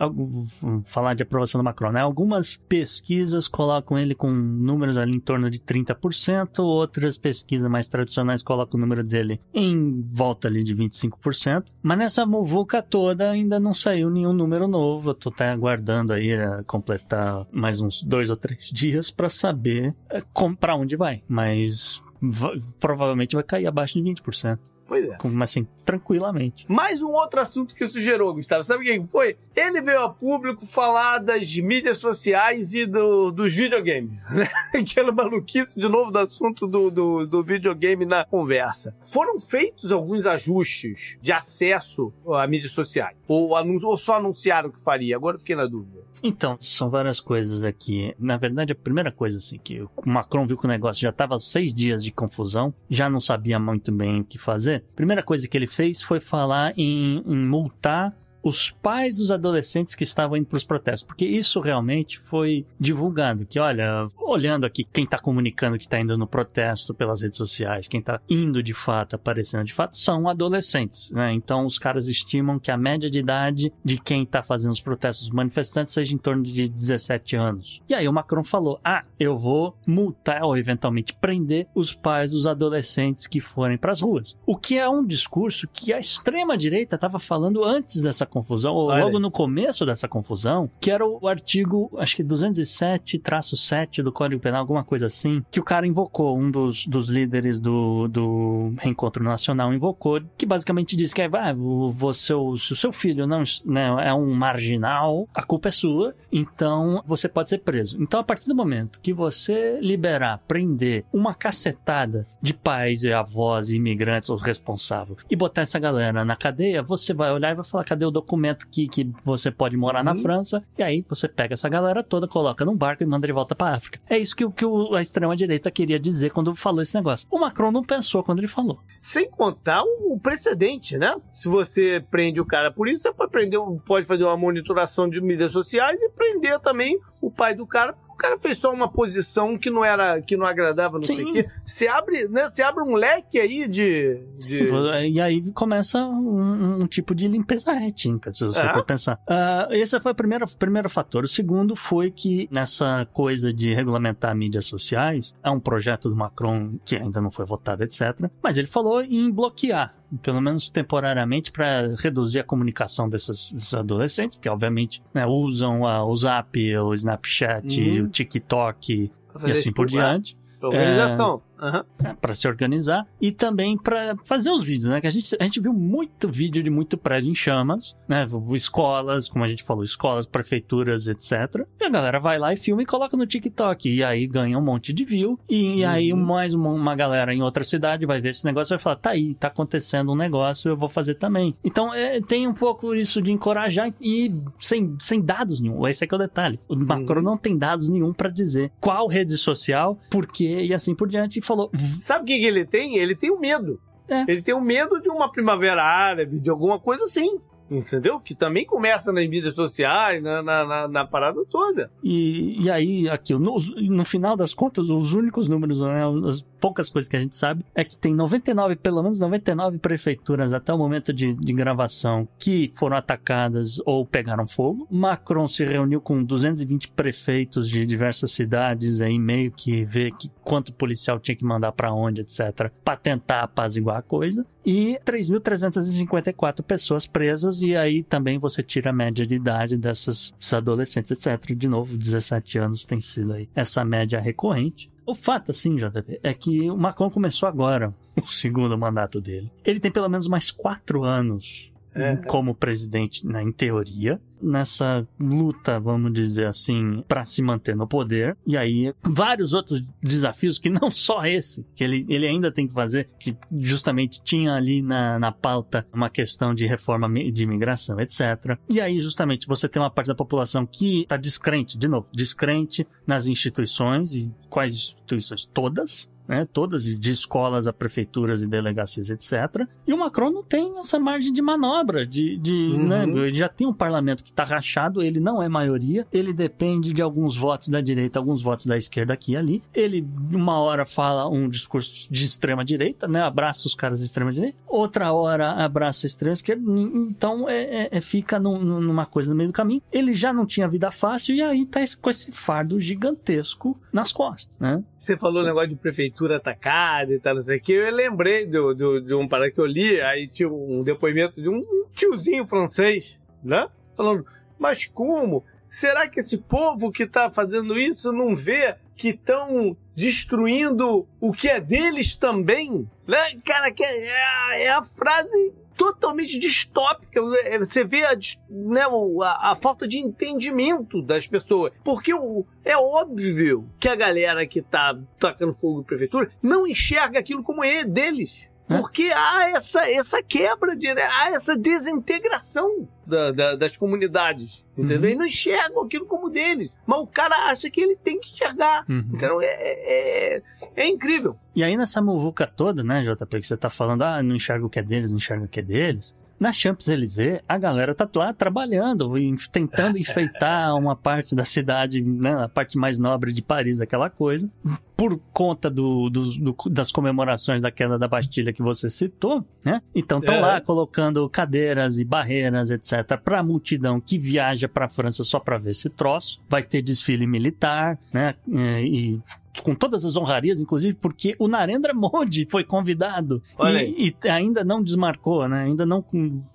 falar de aprovação do Macron, né? Algumas pesquisas colocam ele com números ali em torno de 30%, outras pesquisas mais tradicionais colocam o número dele em volta ali de 25%. Mas nessa muvuca toda ainda não saiu nenhum número novo. Eu tô até aguardando aí a completar mais uns dois ou três dias para saber é, como, pra onde vai. Mas va- provavelmente vai cair abaixo de 20%. Pois é. Como assim, tranquilamente. Mais um outro assunto que isso gerou, Gustavo. Sabe o que foi? Ele veio a público falar das mídias sociais e do, dos videogames. né? Aquela maluquice de novo do assunto do, do, do videogame na conversa. Foram feitos alguns ajustes de acesso a mídias sociais. Ou, ou só anunciaram que faria? Agora eu fiquei na dúvida. Então, são várias coisas aqui. Na verdade, a primeira coisa, assim, que o Macron viu que o negócio já estava seis dias de confusão, já não sabia muito bem o que fazer. Primeira coisa que ele fez foi falar em, em multar os pais dos adolescentes que estavam indo para os protestos, porque isso realmente foi divulgado, que olha, olhando aqui quem está comunicando que está indo no protesto pelas redes sociais, quem está indo de fato, aparecendo de fato, são adolescentes, né? Então os caras estimam que a média de idade de quem está fazendo os protestos manifestantes seja em torno de 17 anos. E aí o Macron falou: "Ah, eu vou multar ou eventualmente prender os pais dos adolescentes que forem para as ruas". O que é um discurso que a extrema direita estava falando antes dessa confusão, ou Olha logo no começo dessa confusão, que era o artigo, acho que 207-7 do Código Penal, alguma coisa assim, que o cara invocou, um dos, dos líderes do, do Reencontro Nacional invocou, que basicamente diz que ah, o- você, se o seu filho não né, é um marginal, a culpa é sua, então você pode ser preso. Então, a partir do momento que você liberar, prender uma cacetada de pais e avós, imigrantes ou responsáveis, e botar essa galera na cadeia, você vai olhar e vai falar: cadê o documento que, que você pode morar na Uhum. França? E aí você pega essa galera toda, coloca num barco e manda de volta pra África. É isso que, o- que o- a extrema-direita queria dizer quando falou esse negócio. O Macron não pensou quando ele falou. Sem contar o precedente, né? Se você prende o cara por isso, você pode, prender, pode fazer uma monitoração de mídias sociais e prender também o pai do cara. O cara fez só uma posição que não era, que não agradava, não sei Sim. o quê. Você abre, né? Você abre um leque aí de. de... E aí começa um, um tipo de limpeza étnica, se você É. for pensar. Ah, esse foi o primeiro, primeiro fator. O segundo foi que nessa coisa de regulamentar mídias sociais, é um projeto do Macron que ainda não foi votado, etc. Mas ele falou em bloquear, pelo menos temporariamente, para reduzir a comunicação desses, desses adolescentes, porque obviamente né, usam ah, o Zap, o Snapchat, Uhum. TikTok e assim por ah, diante Organização. Aham. para se organizar e também para fazer os vídeos, né? Que a gente, a gente viu muito vídeo de muito prédio em chamas, né? Escolas, como a gente falou, escolas, prefeituras, etc. E a galera vai lá e filma e coloca no TikTok. E aí ganha um monte de view. E aí Uhum. mais uma, uma galera em outra cidade vai ver esse negócio e vai falar: tá aí, tá acontecendo um negócio, eu vou fazer também. Então é, tem um pouco isso de encorajar e sem, sem dados nenhum. Esse é que é o detalhe. O Macron não tem dados nenhum para dizer qual rede social, por quê e assim por diante. Falou: Sabe o que, que ele tem? Ele tem o medo. É. Ele tem o medo de uma primavera árabe, de alguma coisa assim. Entendeu? Que também começa nas mídias sociais, na, na, na- na parada toda. E, e aí, aqui, no, no final das contas, os únicos números, né, as poucas coisas que a gente sabe, é que tem 99, pelo menos 99 prefeituras até o momento de, de gravação que foram atacadas ou pegaram fogo. Macron se reuniu com 220 prefeitos de diversas cidades, aí meio que ver que quanto policial tinha que mandar pra onde, etc, pra tentar apaziguar a coisa. E 3.354 pessoas presas, e aí também você tira a média de idade dessas adolescentes, etc. De novo, 17 anos tem sido aí essa média recorrente. O fato, assim, JP, é que o Macron começou agora o segundo mandato dele. Ele tem pelo menos mais quatro anos É. como presidente, né, em teoria, nessa luta, vamos dizer assim, para se manter no poder. E aí, vários outros desafios que não só esse, que ele, ele ainda tem que fazer, que justamente tinha ali na, na pauta uma questão de reforma de imigração, etc. E aí, justamente, você tem uma parte da população que está descrente, de novo, descrente nas instituições, e quais instituições? Todas. Né? Todas de escolas a prefeituras e delegacias, etc. E o Macron não tem essa margem de manobra, de, de Uhum. né? Ele já tem um parlamento que está rachado, ele não é maioria, ele depende de alguns votos da direita, alguns votos da esquerda aqui e ali. Ele, uma hora, fala um discurso de extrema direita, né? Abraça os caras da extrema direita, outra hora abraça a extrema esquerda. Então é, é- é- fica num- numa coisa no meio do caminho. Ele já não tinha vida fácil e aí tá esse- com esse fardo gigantesco nas costas, né? Você falou o negócio de prefeitura atacada e tal, não sei o que. Eu lembrei do, do- de um parada que eu li, aí tinha um depoimento de um tiozinho francês, né? Falando, mas como? Será que esse povo que tá fazendo isso não vê que estão destruindo o que é deles também? Né? Cara, que é, é a frase totalmente distópica. Você vê a, né, a- a falta de entendimento das pessoas. Porque o- é óbvio que a galera que tá tacando fogo na prefeitura não enxerga aquilo como é deles. É. Porque há essa, essa quebra, de, né, há essa desintegração da- da- das comunidades. Entendeu? Uhum. Eles não enxergam aquilo como deles. Mas o cara acha que ele tem que enxergar. Uhum. Então é, é, é incrível. E aí nessa muvuca toda, né, JP, que você tá falando, ah, não enxerga o que é deles, não enxerga o que é deles. Na Champs-Élysées, a galera tá lá trabalhando, tentando enfeitar uma parte da cidade, né, a parte mais nobre de Paris, aquela coisa. Por conta do, do- do- das comemorações da queda da Bastilha que você citou, né? Então estão É. lá colocando cadeiras e barreiras, etc., pra multidão que viaja pra França só pra ver esse troço. Vai ter desfile militar, né? É, E com todas as honrarias, inclusive porque o Narendra Modi foi convidado e, e ainda não desmarcou, né? Ainda não,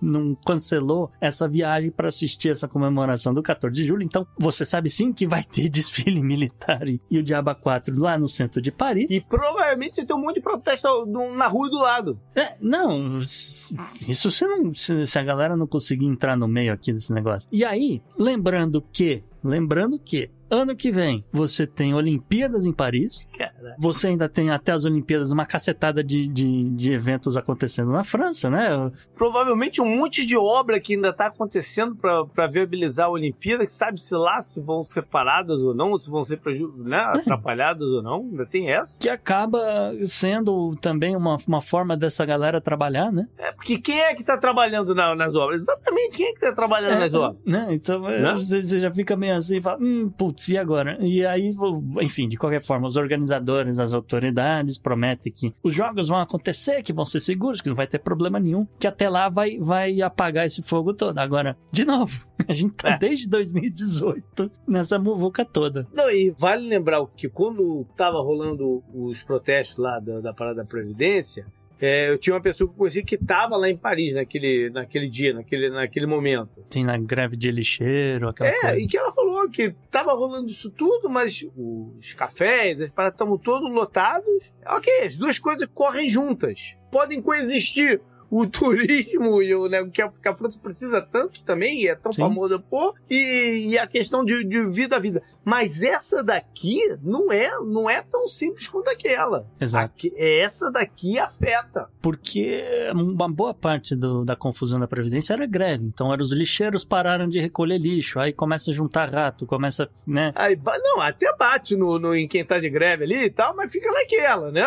não cancelou essa viagem para assistir essa comemoração do 14 de julho. Então, você sabe sim que vai ter desfile militar e, e o Diaba 4 lá no centro de Paris. E provavelmente vai ter um monte de protesto na rua do lado. É, não, isso se, não, se, se a galera não conseguir entrar no meio aqui desse negócio. E aí, lembrando que, lembrando que, ano que vem você tem Olimpíadas em Paris, Cara. você ainda tem até as Olimpíadas uma cacetada de, de, de eventos acontecendo na França, né? Provavelmente um monte de obra que ainda está acontecendo para viabilizar a Olimpíada, que sabe-se lá se vão ser paradas ou não, ou se vão ser né, atrapalhadas ou não. Ainda tem essa. Que acaba sendo também uma, uma forma dessa galera trabalhar, né? É, porque quem é que está trabalhando na- nas obras? Exatamente quem é que está trabalhando nas obras. né? Então Né? você, você já fica meio assim e fala, hum, putz, e agora? E aí, enfim, de qualquer forma, os organizadores, as autoridades prometem que os jogos vão acontecer, que vão ser seguros, que não vai ter problema nenhum, que até lá vai, vai apagar esse fogo todo. Agora, de novo, a gente tá É. desde 2018 nessa muvuca toda. Não, e vale lembrar que quando tava rolando os protestos lá da, da Parada da Previdência, é, eu tinha uma pessoa que eu conheci que tava lá em Paris naquele, naquele dia, naquele, naquele momento. Tem na greve de lixeiro, aquela É, coisa. e que ela falou que tava rolando isso tudo, mas os cafés, as paradas estavam todos lotados. Ok, as duas coisas correm juntas. Podem coexistir. O turismo e o né, que, a, que a França precisa tanto também, e é tão Sim. famosa por, e, e a questão de, de vida a vida. Mas essa daqui não é, não é tão simples quanto aquela. Exato. Aqui- essa daqui afeta. Porque uma boa parte do- da confusão da Previdência era greve. Então, eram os lixeiros pararam de recolher lixo. Aí começa a juntar rato, começa, né? Aí, não, até bate no, no, em quem tá de greve ali e tal, mas fica naquela, né?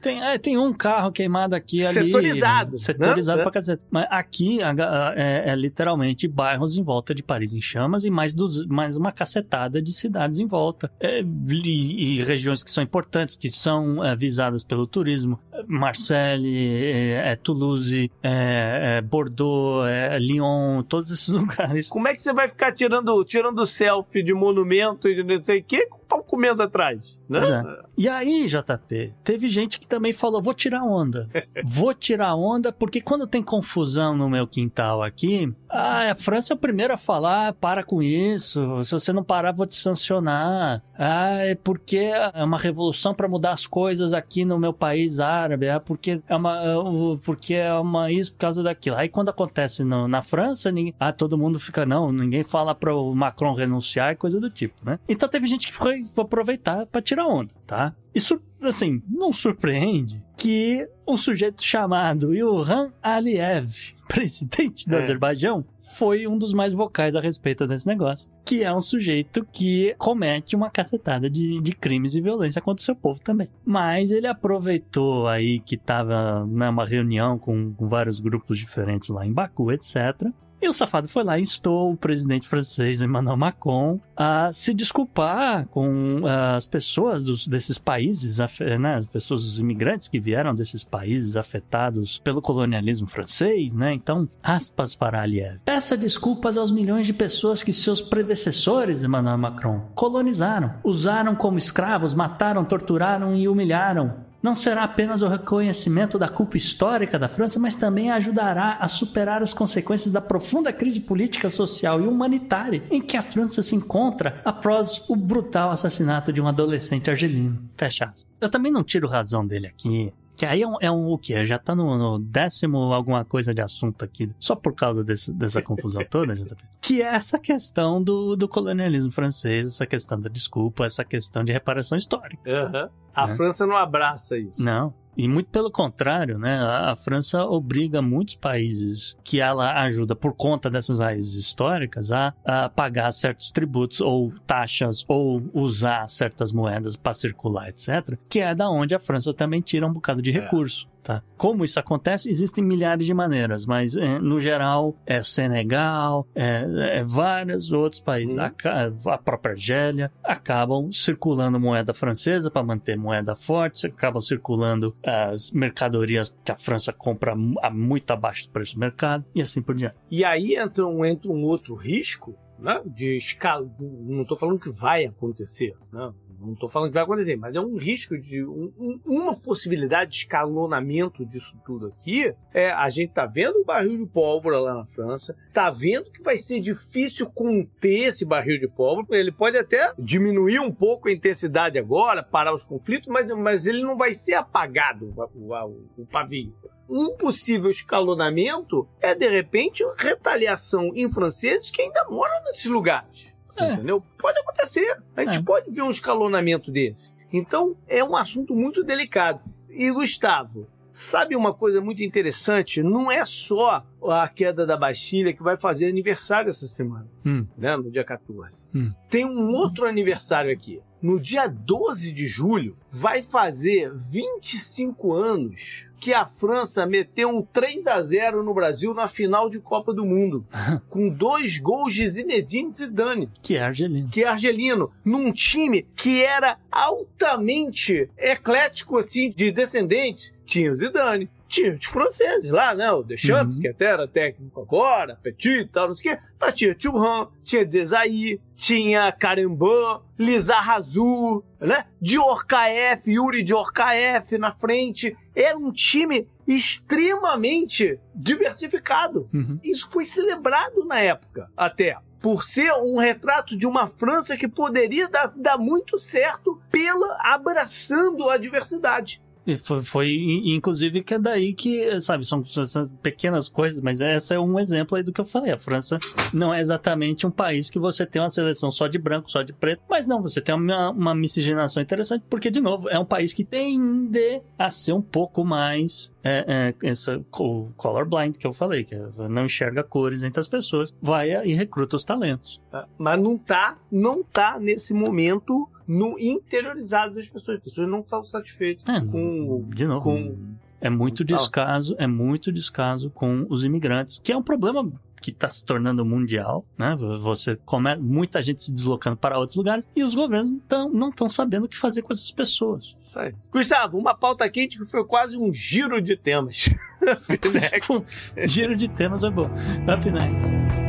Tem, é, tem um carro queimado aqui ali. Setorizado, Setorizado né? pra cacete. Mas aqui a ga- é, é literalmente bairros em volta de Paris em chamas e mais, dos, mais uma cacetada de cidades em volta. É, e, e regiões que são importantes, que são é, visadas pelo turismo. Marseille, é, é Toulouse, é, é Bordeaux, Lyon, todos esses lugares. Como é que você vai ficar tirando, tirando selfie de monumento e de não sei o que pau comendo atrás? Né? É. E aí, JP, teve gente que também falou: vou tirar onda. Vou tirar onda, porque quando tem confusão no meu quintal aqui, ah, a França é o primeiro a falar: para com isso, se você não parar, vou te sancionar. Ah, é porque é uma revolução para mudar as coisas aqui no meu país árabe, ah, porque é uma, é porque é uma isso por causa daquilo. Aí quando acontece no- na França, ninguém, ah, todo mundo fica, não, ninguém fala para o Macron renunciar e coisa do tipo, né? Então teve gente que foi aproveitar para tirar onda, tá? Isso, assim, não surpreende que um sujeito chamado Ilhan Aliyev, presidente do É. Azerbaijão, foi um dos mais vocais a respeito desse negócio. Que é um sujeito que comete uma cacetada de, de crimes e violência contra o seu povo também. Mas ele aproveitou aí que tava numa reunião com, com vários grupos diferentes lá em Baku, etc. E o safado foi lá e instou o presidente francês Emmanuel Macron a se desculpar com ah, as pessoas dos, desses países, né, as pessoas, os imigrantes que vieram desses países afetados pelo colonialismo francês, né? Então, aspas para Aliyev. Peça desculpas aos milhões de pessoas que seus predecessores, Emmanuel Macron, colonizaram, usaram como escravos, mataram, torturaram e humilharam. Não será apenas o reconhecimento da culpa histórica da França, mas também ajudará a superar as consequências da profunda crise política, social e humanitária em que a França se encontra após o brutal assassinato de um adolescente argelino. Fecha aspas. Eu também não tiro razão dele aqui. Que aí é um, é um o quê? Já tá no, no décimo alguma coisa de assunto aqui, só por causa desse- dessa confusão toda. Que é essa questão do, do colonialismo francês, essa questão da desculpa, essa questão de reparação histórica. Aham. A Né? França não abraça isso. Não. E muito pelo contrário, né? A, a França obriga muitos países que ela ajuda por conta dessas raízes históricas a, a pagar certos tributos ou taxas ou usar certas moedas para circular, etc. Que é da onde a França também tira um bocado de É. recurso. Tá? Como isso acontece? Existem milhares de maneiras, mas eh, no geral é Senegal, é, é vários outros países, Uhum. a, a própria Argélia, acabam circulando moeda francesa para manter moeda forte, acabam circulando as mercadorias que a França compra a muito abaixo do preço do mercado e assim por diante. E aí entra um, entra um outro risco né, de escala. Não estou falando que vai acontecer, né? Não estou falando que vai acontecer, mas é um risco de um- um- uma possibilidade de escalonamento disso tudo aqui. É, a gente tá vendo o barril de pólvora lá na França, tá vendo que vai ser difícil conter esse barril de pólvora. Ele pode até diminuir um pouco a intensidade agora, parar os conflitos, mas, mas ele não vai ser apagado o, o- o pavio um possível escalonamento é, de repente, retaliação em franceses que ainda moram nesses lugares. É. Entendeu? Pode acontecer. A gente É. pode ver um escalonamento desse. Então, é um assunto muito delicado. E, Gustavo, sabe uma coisa muito interessante? Não é só a queda da Bastilha que vai fazer aniversário essa semana, Hum. né? no dia 14. Hum. Tem um outro aniversário aqui. No dia 12 de julho, vai fazer 25 anos que a França meteu um 3 a 0 no Brasil na final de Copa do Mundo, com dois gols de Zinedine Zidane, Que é argelino. que é argelino, num time que era altamente eclético assim de descendentes. Tinha o Zidane, tinha os franceses lá, né? O Deschamps, Uhum. que até era técnico agora, Petit e tal, não sei o quê. Mas tinha Thuram, tinha Desailly, tinha Carambin, Lizarrazu, né? Diorkaeff, Yuri Diorkaeff na frente. Era um time extremamente diversificado. Uhum. Isso foi celebrado na época, até. Por ser um retrato de uma França que poderia dar, dar muito certo pela abraçando a diversidade. E foi, foi, inclusive, que é daí que, sabe, são, são pequenas coisas, mas essa é um exemplo aí do que eu falei. A França não é exatamente um país que você tem uma seleção só de branco, só de preto, mas não, você tem uma, uma miscigenação interessante, porque, de novo, é um país que tende a ser um pouco mais é, é, essa, o colorblind que eu falei, que não enxerga cores entre as pessoas, vai e recruta os talentos. tá? Mas não tá, não tá nesse momento no interiorizado das pessoas. As pessoas não estão satisfeitas É, com, de novo, com É muito descaso, é muito descaso com os imigrantes, que é um problema que está se tornando mundial, né? Você come... muita gente se deslocando para outros lugares e os governos tão, não estão sabendo o que fazer com essas pessoas. Isso aí. Gustavo, uma pauta quente que foi quase um giro de temas. Giro de temas é bom. Up next.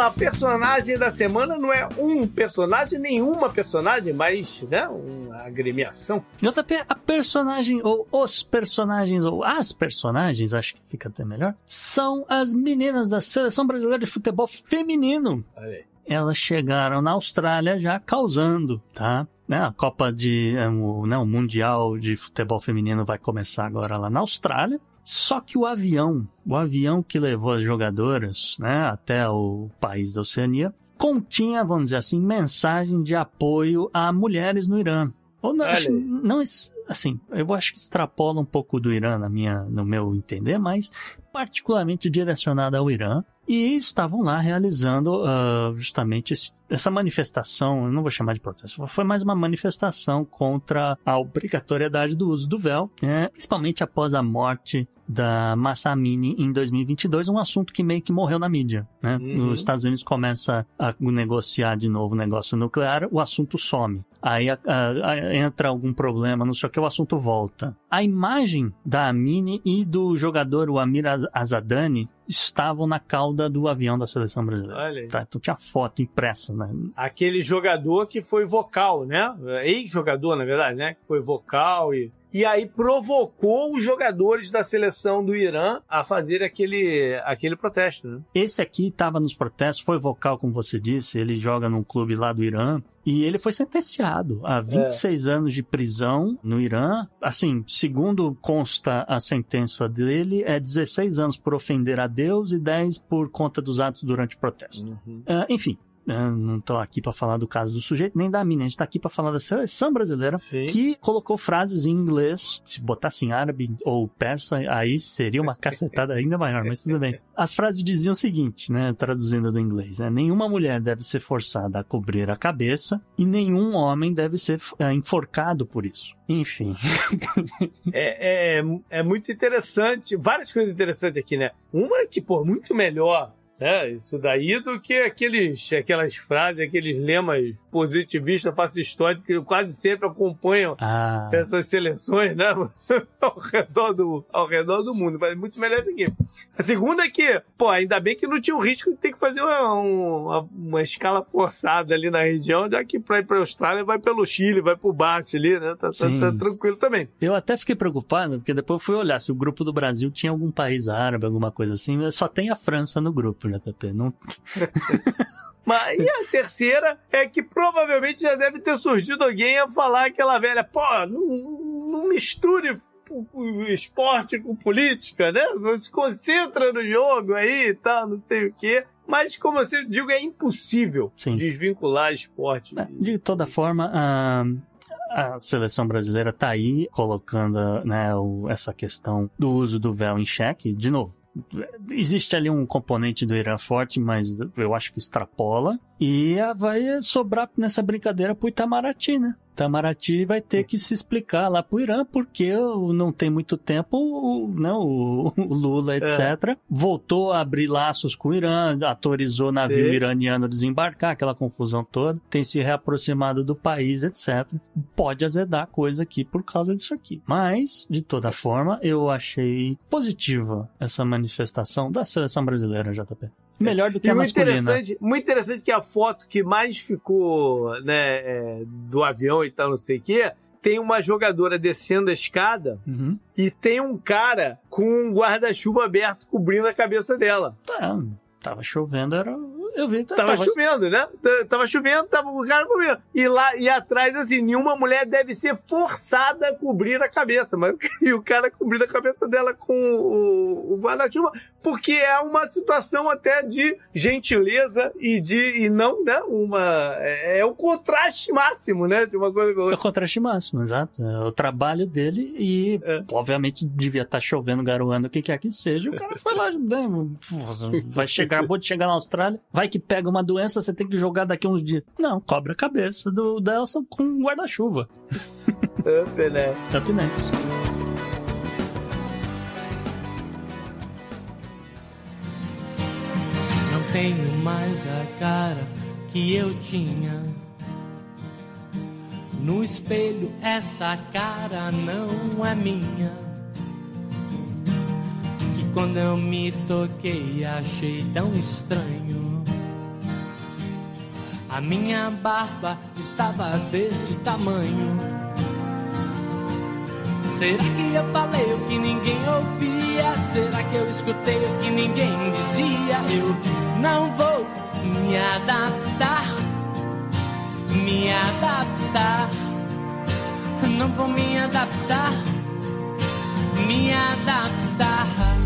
Lá, personagem da semana não é um personagem, nenhuma personagem, mas né, uma agremiação. JP, a personagem, ou os personagens, ou as personagens, acho que fica até melhor, são as meninas da Seleção Brasileira de Futebol Feminino. Aí. elas chegaram na Austrália já causando, tá? Né, a Copa de. é, né, o Mundial de Futebol Feminino vai começar agora lá na Austrália. Só que o avião, o avião que levou as jogadoras né, até o país da Oceania, continha, vamos dizer assim, mensagem de apoio a mulheres no Irã. Ou não, não assim, eu acho que extrapola um pouco do Irã na minha, no meu entender, mas particularmente direcionada ao Irã. E estavam lá realizando uh, justamente esse, essa manifestação, eu não vou chamar de protesto, foi mais uma manifestação contra a obrigatoriedade do uso do véu, né, principalmente após a morte da Massamini em 2022, um assunto que meio que morreu na mídia. Né? Uhum. Os Estados Unidos começa a negociar de novo o negócio nuclear, o assunto some. Aí a, a, a, entra algum problema, não sei o que, o assunto volta. A imagem da Amini e do jogador, o Amir Azadani, estavam na cauda do avião da seleção brasileira. Olha aí. Tá, então tinha foto impressa, né? Aquele jogador que foi vocal, né? Ex-jogador, na verdade, né? Que foi vocal e e aí provocou os jogadores da seleção do Irã a fazer aquele, aquele protesto. Né? Esse aqui estava nos protestos, foi vocal, como você disse, ele joga num clube lá do Irã. E ele foi sentenciado a 26 é. anos de prisão no Irã. Assim, segundo consta a sentença dele, é 16 anos por ofender a Deus e 10 por conta dos atos durante o protesto. Uhum. Uh, enfim, não estou aqui para falar do caso do sujeito, nem da mina. A gente está aqui para falar da seleção brasileira Sim. que colocou frases em inglês. Se botasse em árabe ou persa, aí seria uma cacetada ainda maior, mas tudo bem. As frases diziam o seguinte, né? Traduzindo do inglês, né? Nenhuma mulher deve ser forçada a cobrir a cabeça e nenhum homem deve ser é, enforcado por isso. Enfim. é, é, é muito interessante. Várias coisas interessantes aqui, né? Uma é que, pô, muito melhor né? Isso daí do que aqueles, aquelas frases, aqueles lemas positivistas, fascistóides que quase sempre acompanham ah. essas seleções, né? ao, redor do, ao redor do mundo. Mas é muito melhor isso aqui. A segunda é que, pô, ainda bem que não tinha o risco de ter que fazer uma, uma, uma escala forçada ali na região, já que para ir para a Austrália vai pelo Chile, vai pro Bate ali, né? Tá, tá, tá, tranquilo também. Eu até fiquei preocupado, porque depois eu fui olhar se o grupo do Brasil tinha algum país árabe, alguma coisa assim, só tem a França no grupo. JP. Não... Mas, e a terceira é que provavelmente já deve ter surgido alguém a falar aquela velha, pô, não, não misture esporte com política, né? Se concentra no jogo aí e tal, não sei o quê. Mas, como eu sempre digo, é impossível Sim. desvincular esporte. É, de toda forma, a, a seleção brasileira está aí colocando né, essa questão do uso do véu em xeque. De novo, existe ali um componente do Irã forte, mas eu acho que extrapola. E vai sobrar nessa brincadeira pro Itamaraty, né? Itamaraty vai ter que se explicar lá pro Irã, porque não tem muito tempo, não, né, o, Lula, etc., é. voltou a abrir laços com o Irã, autorizou navio Sim. iraniano desembarcar, aquela confusão toda, tem se reaproximado do país, etc. Pode azedar coisa aqui por causa disso aqui. Mas, de toda forma, eu achei positiva essa manifestação da seleção brasileira, JP. Melhor do que e a masculina. Interessante, muito interessante que a foto que mais ficou né, é, do avião e tal, não sei o quê, tem uma jogadora descendo a escada uhum. e tem um cara com um guarda-chuva aberto cobrindo a cabeça dela. Tá, tava chovendo, era eu vi. Tava, tava chovendo, né? Tava chovendo, tava o cara cobrindo. E lá e atrás, assim, nenhuma mulher deve ser forçada a cobrir a cabeça. Mas e o cara cobrindo a cabeça dela com o, o guarda-chuva, porque é uma situação até de gentileza e de. E não, né? Uma. É, é o contraste máximo, né? De uma coisa com outra. É o contraste máximo, exato. É o trabalho dele e, é. obviamente, devia estar tá chovendo, garoando, o que quer que seja. O cara foi lá, né? Vai chegar, acabou de chegar na Austrália, vai que pega uma doença, você tem que jogar daqui a uns dias. Não, cobre a cabeça do, dela com um guarda-chuva. Up, né? Up next. Não tenho mais a cara que eu tinha. No espelho, essa cara não é minha. Que quando eu me toquei, achei tão estranho. A minha barba estava desse tamanho. Será que eu falei o que ninguém ouvia? Será que eu escutei o que ninguém dizia? Eu não vou me adaptar, me adaptar. Não vou me adaptar, me adaptar.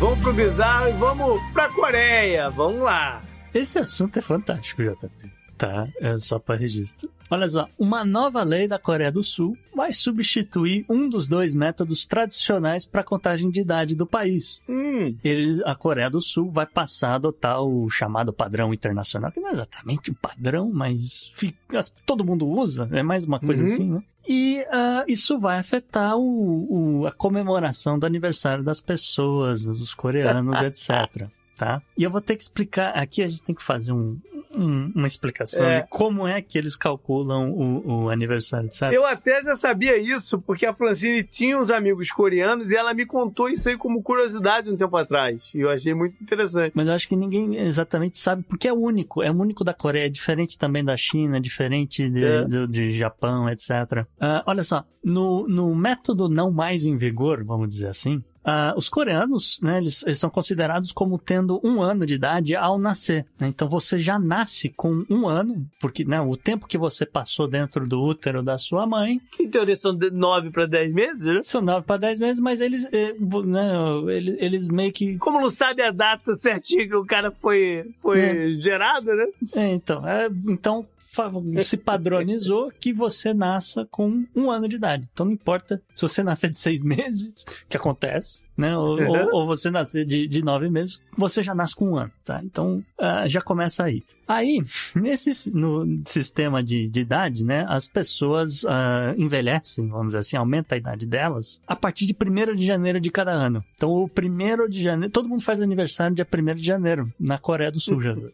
Vamos pro bizarro e vamos pra Coreia. Vamos lá. Esse assunto é fantástico, JP. Tá, é só para registro. Olha só, uma nova lei da Coreia do Sul vai substituir um dos dois métodos tradicionais para contagem de idade do país. Hum, Ele, a Coreia do Sul vai passar a adotar o chamado padrão internacional, que não é exatamente um padrão, mas fica- todo mundo usa, é mais uma coisa Uhum. assim, né? E ah, isso vai afetar o, o- a comemoração do aniversário das pessoas, dos coreanos, etc. Tá? E eu vou ter que explicar, aqui a gente tem que fazer um- um- uma explicação É. de como é que eles calculam o, o aniversário, sabe? eu até já sabia isso, porque a Francine tinha uns amigos coreanos e ela me contou isso aí como curiosidade um tempo atrás. E eu achei muito interessante. Mas eu acho que ninguém exatamente sabe, porque é único. É único da Coreia, é diferente também da China, é diferente de, É. do- de Japão, etc. Ah, olha só, no, no método não mais em vigor, vamos dizer assim, ah, os coreanos, né, eles, eles são considerados como tendo um ano de idade ao nascer. né? Então você já nasce com um ano, porque né, o tempo que você passou dentro do útero da sua mãe Que em teoria são de 9 para 10 meses, né? são 9 para 10 meses, mas eles, eh, né, eles, eles meio que Como não sabe a data certinha que o cara foi, foi É. gerado, né? É, então, é, então se padronizou que você nasça com um ano de idade. Então não importa se você nascer de seis meses, que acontece, Yes. Né? Ou, Uhum. ou- ou você nascer de, de nove meses, você já nasce com um ano, tá? Então ah, já começa aí. Aí, nesse no sistema de, de idade, né, as pessoas ah, envelhecem, vamos dizer assim, aumenta a idade delas a partir de 1 de janeiro de cada ano. Então, o 1 de janeiro, todo mundo faz aniversário dia 1 de janeiro, na Coreia do Sul já.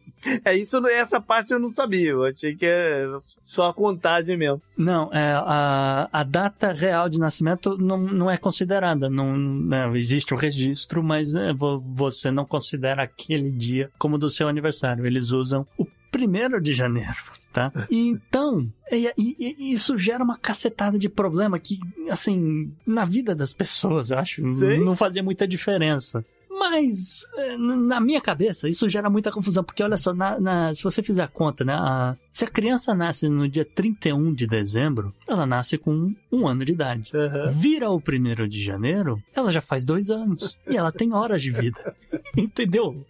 É isso, essa parte eu não sabia. Eu achei que é só a contagem mesmo. Não, é, a, a data real de nascimento não, não é considerada. Não, né, existe o registro, mas é, vo- você não considera aquele dia como do seu aniversário. Eles usam o primeiro de janeiro, tá? E então, e- e isso gera uma cacetada de problema que, assim, na vida das pessoas, eu acho, Sim. não fazia muita diferença. Mas, n- na minha cabeça, isso gera muita confusão, porque olha só, na- na- se você fizer a conta, né? a- se a criança nasce no dia 31 de dezembro, ela nasce com um ano de idade. Aham. Vira o primeiro de janeiro, ela já faz dois anos. E ela tem horas de vida. Entendeu?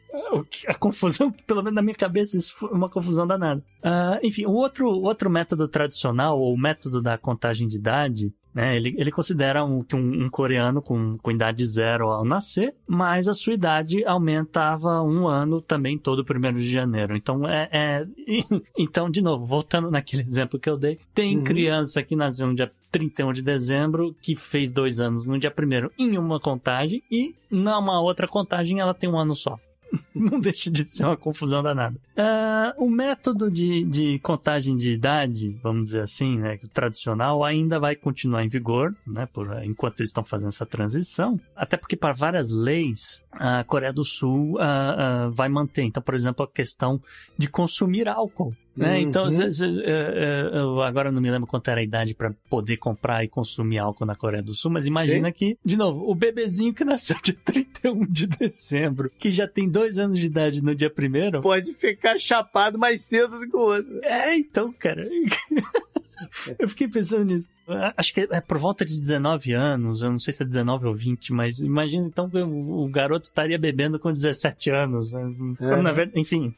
A confusão, pelo menos na minha cabeça, isso foi uma confusão danada. Ah, enfim, o outro, o outro método tradicional, ou o método da contagem de idade, né, ele, ele considera um, que um, um coreano com, com idade zero ao nascer, mas a sua idade aumentava um ano também todo primeiro de janeiro. Então, é, é- então, de novo, voltando naquele exemplo que eu dei, tem Uhum. criança que nasceu no dia 31 de dezembro, que fez dois anos no dia primeiro em uma contagem, e numa outra contagem ela tem um ano só. Não deixa de ser uma confusão danada. Ah, o método de, de contagem de idade, vamos dizer assim, né, tradicional, ainda vai continuar em vigor, né, por, enquanto eles estão fazendo essa transição. Até porque, para várias leis, a Coreia do Sul ah, ah, vai manter. Então, por exemplo, a questão de consumir álcool. Né? Uhum. Então, é, é, eu agora não me lembro quanto era a idade para poder comprar e consumir álcool na Coreia do Sul, mas imagina que, de novo, o bebezinho que nasceu dia 31 de dezembro, que já tem dois anos de idade no dia primeiro, Pode ficar chapado mais cedo do que o outro. é, então, cara. Eu fiquei pensando nisso. Acho que é por volta de 19 anos, eu não sei se é 19 ou 20, mas imagina então que o garoto estaria bebendo com 17 anos. né? É. Na verdade, enfim.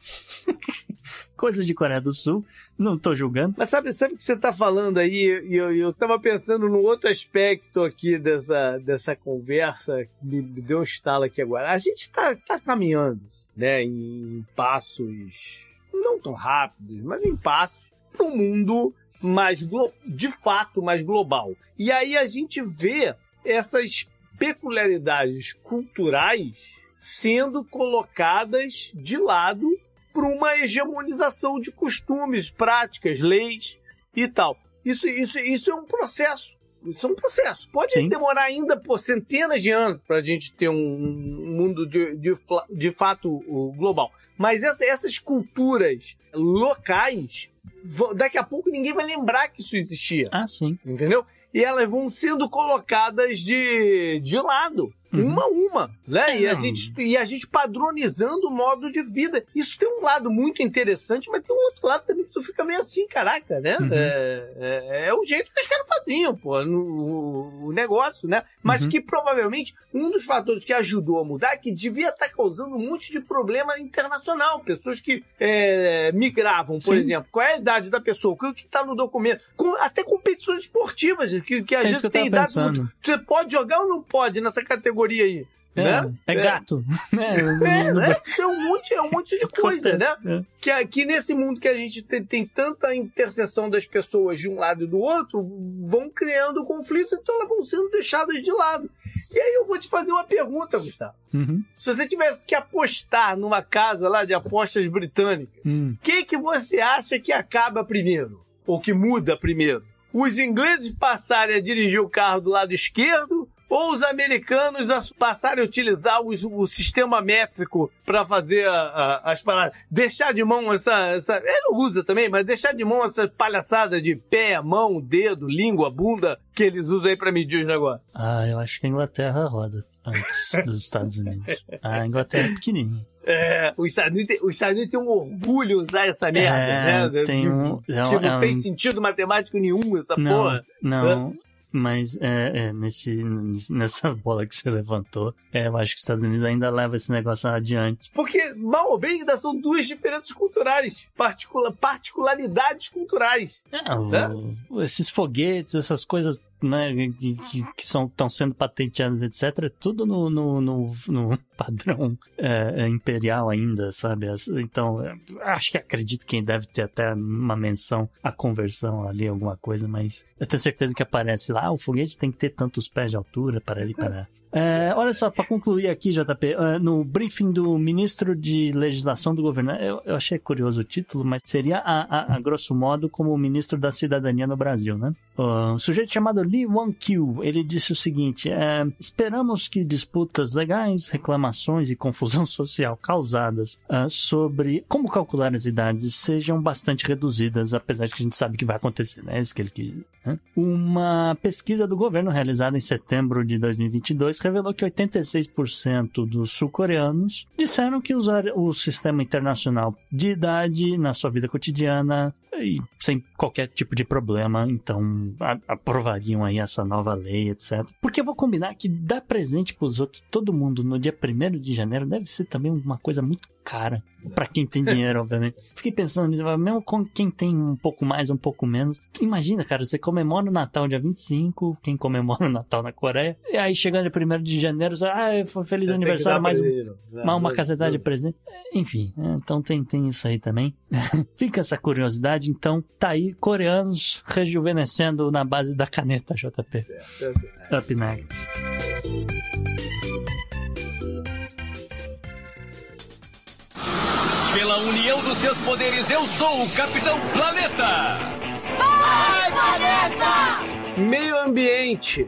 Coisas de Coreia do Sul, não tô julgando. Mas sabe, sabe o que você tá falando aí? E eu, eu tava pensando no outro aspecto aqui dessa, dessa conversa, que me, me deu um estalo aqui agora. A gente tá, tá caminhando, né, em passos não tão rápidos, mas em passos para um mundo mais de fato mais global. E aí a gente vê essas peculiaridades culturais sendo colocadas de lado por uma hegemonização de costumes, práticas, leis e tal. Isso, isso, isso é um processo. Isso é um processo. Pode Sim. demorar ainda por centenas de anos para a gente ter um, mundo de, de, de fato global. Mas essa- essas culturas locais, daqui a pouco ninguém vai lembrar que isso existia Ah, sim. entendeu? E elas vão sendo colocadas de, de lado. Uhum. uma a uma, né? E a, não. gente, e a gente padronizando o modo de vida. Isso tem um lado muito interessante, mas tem um outro lado também que tu fica meio assim, caraca, né? Uhum. É, é- é o jeito que os caras faziam, pô, no o negócio, né? Mas Uhum. que provavelmente um dos fatores que ajudou a mudar é que devia estar causando um monte de problema internacional. Pessoas que é, migravam, por Sim. exemplo. Qual é a idade da pessoa? O que está no documento? Com- até competições esportivas, que, que às É vezes isso que tem idade muito você pode jogar ou não pode nessa categoria aí? É, né? é gato. né? É, né? É um monte, é um monte de coisa, né? É. Que aqui nesse mundo que a gente tem, tem tanta interseção das pessoas de um lado e do outro, vão criando conflito, então elas vão sendo deixadas de lado. E aí eu vou te fazer uma pergunta, Gustavo. Uhum. Se você tivesse que apostar numa casa lá de apostas britânica, Hum. o que, que você acha que acaba primeiro? Ou que muda primeiro? Os ingleses passarem a dirigir o carro do lado esquerdo ou os americanos a- passarem a utilizar os- o, sistema métrico para fazer a- a- as paradas? Deixar de mão essa, essa. Ele não usa também, mas deixar de mão essa palhaçada de pé, mão, dedo, língua, bunda que eles usam aí para medir os negócios. Ah, eu acho que a Inglaterra roda antes dos Estados Unidos. A Inglaterra é pequenininha. É, os Estados Unidos os Estados Unidos têm um orgulho usar essa merda, É, né? tem um- é que não é tem um- sentido matemático nenhum, essa Não, porra. não. Mas é, é, nesse, nessa bola que você levantou, é, eu acho que os Estados Unidos ainda leva esse negócio adiante. Porque, mal ou bem, ainda são duas diferenças culturais, particula- particularidades culturais. É, o- esses foguetes, essas coisas né, que, que, são estão sendo patenteadas, etc., é tudo no, no, no, no padrão é, é, imperial ainda, sabe? Então, é, acho que acredito que deve ter até uma menção à conversão ali, alguma coisa, mas eu tenho certeza que aparece lá, ah, o foguete tem que ter tantos pés de altura para ali para. É, olha só, para concluir aqui, JP, é, no briefing do ministro de legislação do governo, eu, eu achei curioso o título, mas seria a, a, a grosso modo como o ministro da cidadania no Brasil, né? Uh, um sujeito chamado Lee Won-kyu, ele disse o seguinte, é, esperamos que disputas legais, reclamações e confusão social causadas ah, sobre como calcular as idades sejam bastante reduzidas, apesar de que a gente sabe que vai acontecer, né? É isso que ele quis. né? Uma pesquisa do governo realizada em setembro de 2022 revelou que 86% dos sul-coreanos disseram que usar o sistema internacional de idade na sua vida cotidiana e sem qualquer tipo de problema, então a- aprovariam aí essa nova lei, etc. Porque eu vou combinar que dar presente pros outros, todo mundo, no dia 1 de janeiro, deve ser também uma coisa muito cara. Pra quem tem dinheiro, obviamente. Fiquei pensando mesmo com quem tem um pouco mais, um pouco menos. Imagina, cara, você comemora o Natal dia 25, quem comemora o Natal na Coreia, e aí chegando dia 1 de janeiro, você, ah, foi feliz aniversário, mais, um- mais uma cacetada de presente. Enfim, é, então tem, tem isso aí também. Fica essa curiosidade, então tá aí, coreanos rejuvenescendo na base da caneta, JP. Up next. Pela união dos seus poderes, eu sou o Capitão Planeta! Meio ambiente.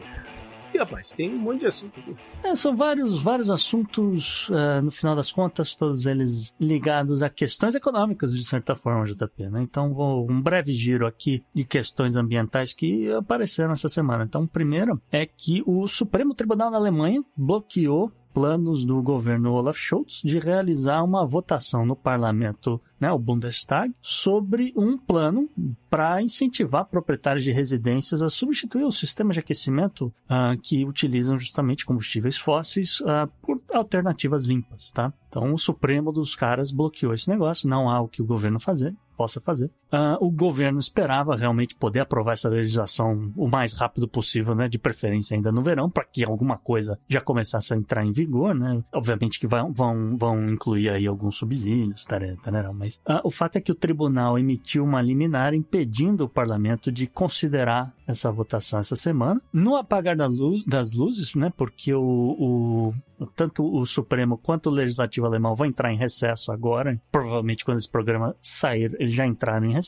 Ih, rapaz, tem um monte de assunto aqui. É, são vários, vários assuntos, eh, no final das contas, todos eles ligados a questões econômicas, de certa forma, JP, né? Então, vou um breve giro aqui de questões ambientais que apareceram essa semana. Então, o primeiro é que o Supremo Tribunal da Alemanha bloqueou planos do governo Olaf Scholz de realizar uma votação no parlamento, né, o Bundestag, sobre um plano para incentivar proprietários de residências a substituir o sistema de aquecimento ah, que utilizam justamente combustíveis fósseis ah, por alternativas limpas, tá? Então o Supremo dos caras bloqueou esse negócio, não há o que o governo fazer, possa fazer. Ah, o governo esperava realmente poder aprovar essa legislação o mais rápido possível, né? De preferência ainda no verão, para que alguma coisa já começasse a entrar em vigor, né? Obviamente que vão, vão, vão incluir aí alguns subsídios, tarará, mas ah, o fato é que o tribunal emitiu uma liminar impedindo o parlamento de considerar essa votação essa semana. No apagar da luz, das luzes, né? Porque o, o- tanto o Supremo quanto o Legislativo alemão vão entrar em recesso agora. Provavelmente quando esse programa sair, eles já entraram em recesso,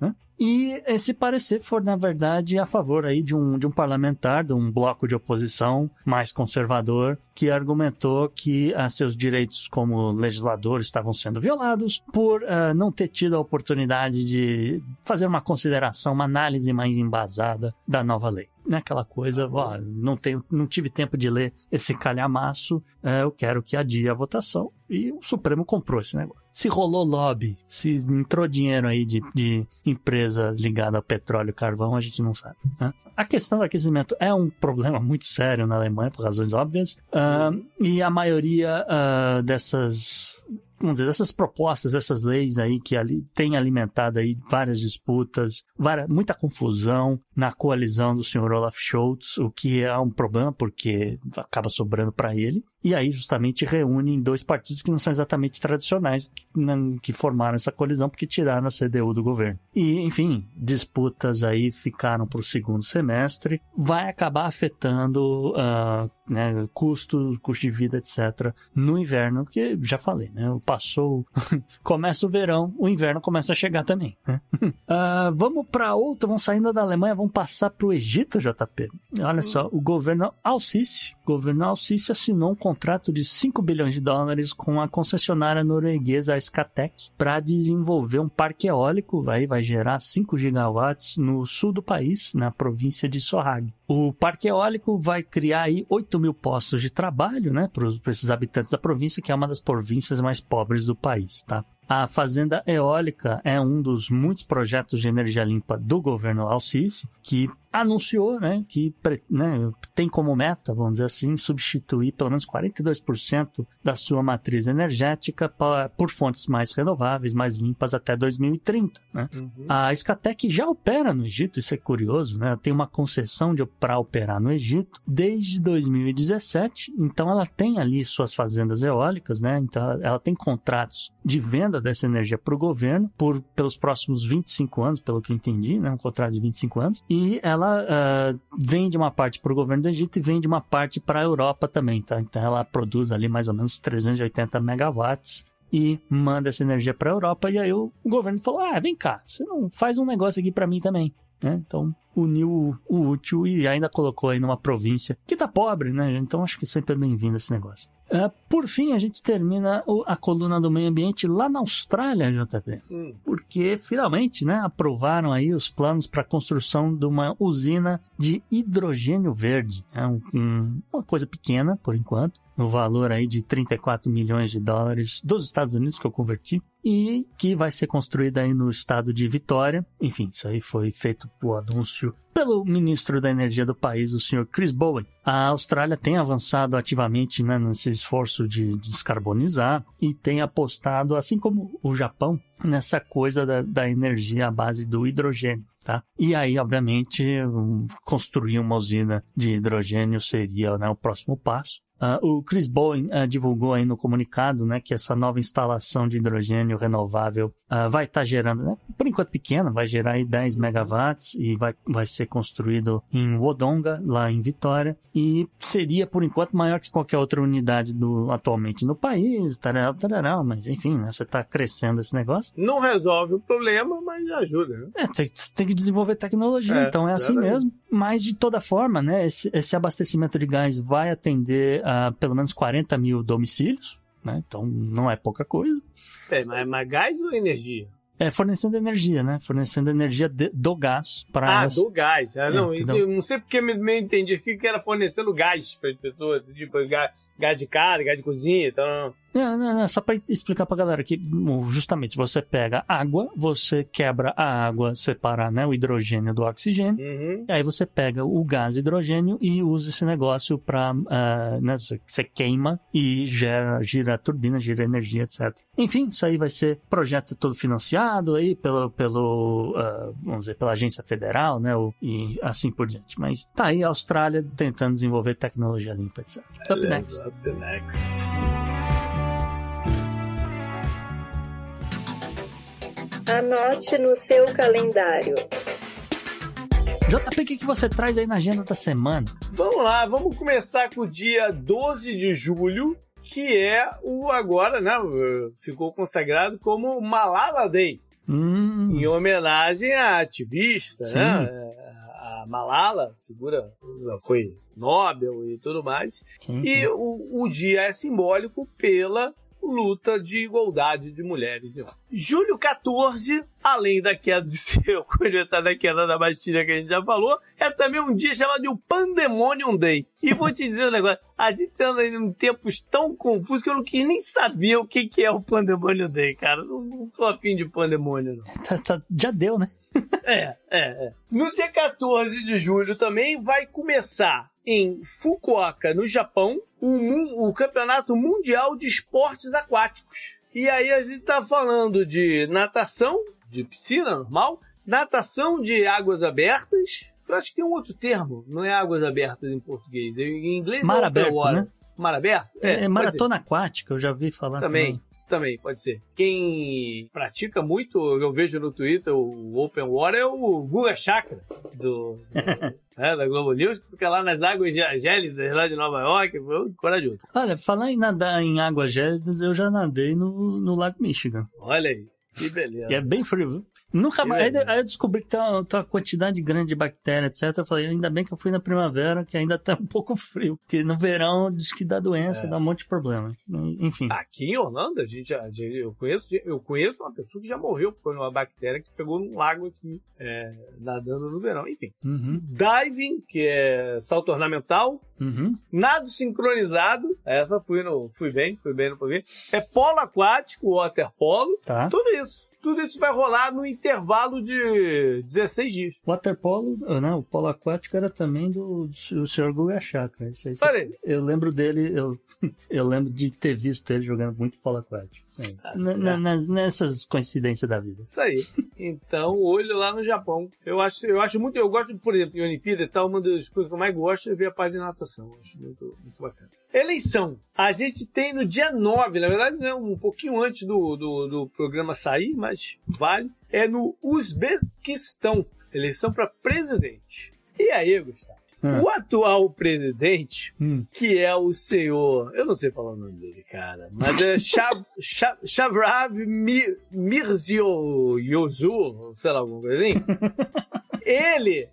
né? E esse parecer foi, na verdade, a favor aí de um, de um parlamentar, de um bloco de oposição mais conservador, que argumentou que ah, seus direitos como legislador estavam sendo violados por ah, não ter tido a oportunidade de fazer uma consideração, uma análise mais embasada da nova lei. naquela coisa, ó, não, tenho, não tive tempo de ler esse calhamaço, é, eu quero que adie a votação. E o Supremo comprou esse negócio. Se rolou lobby, se entrou dinheiro aí de, de empresa ligada ao petróleo e carvão, a gente não sabe. Né? A questão do aquecimento é um problema muito sério na Alemanha, por razões óbvias, uh, e a maioria uh, dessas vamos dizer, essas propostas, essas leis aí que ali tem alimentado aí várias disputas, várias, muita confusão na coalizão do senhor Olaf Scholz, o que é um problema porque acaba sobrando para ele. E aí justamente reúnem dois partidos que não são exatamente tradicionais que, que formaram essa colisão porque tiraram a CDU do governo. E, enfim, disputas aí ficaram para o segundo semestre. Vai acabar afetando uh, né, custo, custo de vida, etc. no inverno, que já falei, né? Passou, começa o verão, o inverno começa a chegar também. Né? Uh, vamos para outra, vamos saindo da Alemanha, vamos passar para o Egito, JP. Olha só, o governo Al-Sisi, governo Al-Sisi assinou um contrato de 5 bilhões de dólares com a concessionária norueguesa Skatec para desenvolver um parque eólico, aí vai gerar 5 gigawatts no sul do país, na província de Sohag. O parque eólico vai criar aí 8 mil postos de trabalho, né, para esses habitantes da província, que é uma das províncias mais pobres do país, tá? A fazenda eólica é um dos muitos projetos de energia limpa do governo Al-Sisi, que anunciou né, que né, tem como meta, vamos dizer assim, substituir pelo menos 42% da sua matriz energética por fontes mais renováveis, mais limpas até 2030. Né? Uhum. A Escatec já opera no Egito, isso é curioso, né? tem uma concessão para operar no Egito desde 2017, então ela tem ali suas fazendas eólicas, né? então ela tem contratos de venda dessa energia para o governo por pelos próximos 25 anos, pelo que eu entendi, né? um contrato de 25 anos, e ela ela uh, vende uma parte para o governo do Egito e vende uma parte para a Europa também, tá? Então ela produz ali mais ou menos 380 megawatts e manda essa energia para a Europa. E aí o, governo falou: ah, vem cá, você não faz um negócio aqui para mim também. Né? Então uniu o, o útil e ainda colocou aí numa província que tá pobre, né? Então acho que sempre é bem-vindo esse negócio. Uh, por fim, a gente termina a coluna do meio ambiente lá na Austrália, JP. Hum. Porque finalmente, né, aprovaram aí os planos para a construção de uma usina de hidrogênio verde. É um, um, uma coisa pequena, por enquanto, no valor aí de 34 milhões de dólares dos Estados Unidos que eu converti e que vai ser construída aí no estado de Vitória. Enfim, isso aí foi feito o anúncio pelo ministro da Energia do país, o senhor Chris Bowen. A Austrália tem avançado ativamente né, nesse esforço de descarbonizar e tem apostado, assim como o Japão, nessa coisa da, da energia à base do hidrogênio. Tá? E aí, obviamente, construir uma usina de hidrogênio seria né, o próximo passo. Uh, o Chris Bowen uh, divulgou aí no comunicado né, que essa nova instalação de hidrogênio renovável uh, vai estar tá gerando, né, por enquanto pequena, vai gerar aí 10 megawatts e vai, vai ser construído em Wodonga, lá em Vitória, e seria por enquanto maior que qualquer outra unidade do, atualmente no país, tarará, tarará, mas enfim, né, você está crescendo esse negócio. Não resolve o problema, mas ajuda. Né? É, tem, tem, que desenvolver tecnologia, é, então é assim mesmo. Mas de toda forma, né, esse, esse abastecimento de gás vai atender a pelo menos 40 mil domicílios, né? Então não é pouca coisa. É, mas, mas gás ou energia? É, fornecendo energia, né? Fornecendo energia de, do gás para Ah, as... do gás. Ah, é, não, eu não sei porque me, me entendi aqui que era fornecendo gás para as pessoas, tipo, gás, gás de casa, gás de cozinha, então... Não, não, não, só para explicar para galera que justamente você pega água, você quebra a água, separa né, o hidrogênio do oxigênio, uhum. e aí você pega o gás hidrogênio e usa esse negócio para, uh, ah, né, você, você, queima e gera, gira a turbina, gira energia, etc. Enfim, isso aí vai ser projeto todo financiado aí pelo, pelo uh, vamos dizer, pela agência federal, né, e assim por diante. Mas tá aí a Austrália tentando desenvolver tecnologia limpa, etc. Up next. Up next. Anote no seu calendário. JP, o que, que você traz aí na agenda da semana? Vamos lá, vamos começar com o dia 12 de julho, que é o agora, né? Ficou consagrado como Malala Day. Hum. Em homenagem à ativista, né? Sim. né? A Malala, figura, foi Nobel e tudo mais. Sim, sim. E o, o dia é simbólico pela luta de igualdade de mulheres e homens. Julho 14, além da queda de ser conectado da queda da Bastilha que a gente já falou, é também um dia chamado de Pandemonium Day. E vou te dizer um negócio, a gente anda em tempos tão confusos que eu não quis nem saber o que, que é o Pandemonium Day, cara. Não, não tô afim de Pandemonium, não. Tá- tá- já deu, né? É, é, é. No dia 14 de julho também vai começar em Fukuoka, no Japão, o, o Campeonato Mundial de Esportes Aquáticos. E aí a gente tá falando de natação, de piscina normal, natação de águas abertas. Eu acho que tem um outro termo, não é águas abertas em português. Em inglês Mar é aberto, né? Mar aberto? É, pode ser. maratona aquática, eu já vi falar Também. também. Também, pode ser. Quem pratica muito, eu vejo no Twitter, o Open Water é o Guga Chakra, do, do é, da Globo News, que fica lá nas águas gé- gélidas lá de Nova York, corajoso. Olha, falar em nadar em águas gélidas, eu já nadei no, no Lago Michigan. Olha aí, que beleza. E é bem frio, viu? Nunca Que mais. Aí, aí eu descobri que tem uma, tem uma quantidade grande de bactéria, etc. Eu falei, ainda bem que eu fui na primavera, que ainda tá um pouco frio. Porque no verão diz que dá doença, É. dá um monte de problema. Enfim. Aqui em Orlando, a gente, já- eu, conheço, eu conheço uma pessoa que já morreu por uma bactéria que pegou num lago aqui, é, nadando no verão. Enfim, Uhum, diving, que é salto ornamental, uhum. Nado sincronizado, essa fui, no, fui bem, fui bem no programa. É polo aquático, waterpolo, Tá. tudo isso. Tudo isso vai rolar no intervalo de 16 dias. Waterpolo, né? O polo aquático era também do, do Sr. Guga Chakra. Isso aí, Olha aí. eu lembro dele, eu, eu lembro de ter visto ele jogando muito polo aquático. É. Tá nessas coincidências da vida. Isso aí. Então, olho lá no Japão. Eu acho, eu acho muito, eu gosto, por exemplo, em Olimpíada e tal, uma das coisas que eu mais gosto é ver a parte de natação. Eu acho muito, muito bacana. Eleição. A gente tem no dia 9, na verdade, né, um pouquinho antes do, do, do programa sair, mas vale. É no Uzbequistão. Eleição para presidente. E aí, Gustavo? Hum. O atual presidente, Hum. que é o senhor. Eu não sei falar o nome dele, cara. Mas é Shav, Shav, Shavrav Mirzio Yozu, sei lá, alguma coisa assim. Ele,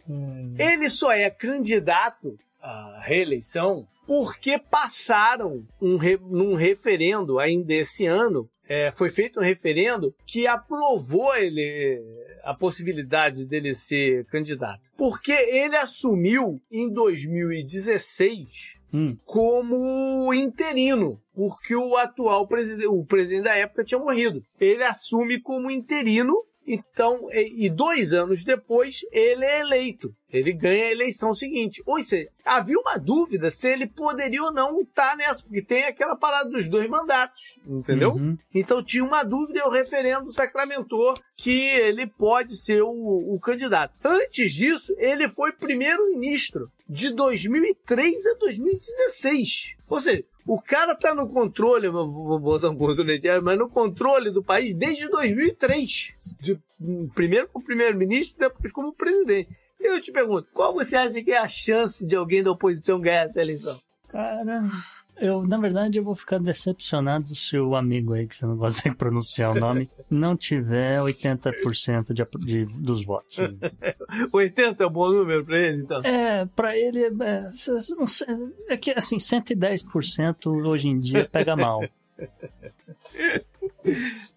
ele só é candidato à reeleição porque passaram um re- num referendo ainda esse ano. É, foi feito um referendo que aprovou ele a possibilidade dele ser candidato. Porque ele assumiu em 2016 Hum. como interino, porque o atual presidente, o presidente da época tinha morrido. Ele assume como interino, então, e dois anos depois, ele é eleito. Ele ganha a eleição seguinte. Ou seja, havia uma dúvida se ele poderia ou não estar nessa, porque tem aquela parada dos dois mandatos, entendeu? Uhum. Então tinha uma dúvida e o referendo sacramentou que ele pode ser o, o candidato. Antes disso, ele foi primeiro-ministro de 2003 a 2016. Ou seja, o cara tá no controle, vou botar um controle aqui, mas no controle do país desde 2003. De, primeiro como primeiro-ministro, depois como presidente. Eu te pergunto, qual você acha que é a chance de alguém da oposição ganhar essa eleição? Cara, eu, na verdade, eu vou ficar decepcionado se o amigo aí, que você não gosta de pronunciar o nome, não tiver 80% de, de, dos votos. 80 é um bom número pra ele, então? É, pra ele, é, sei, é que, assim, 110% hoje em dia pega mal.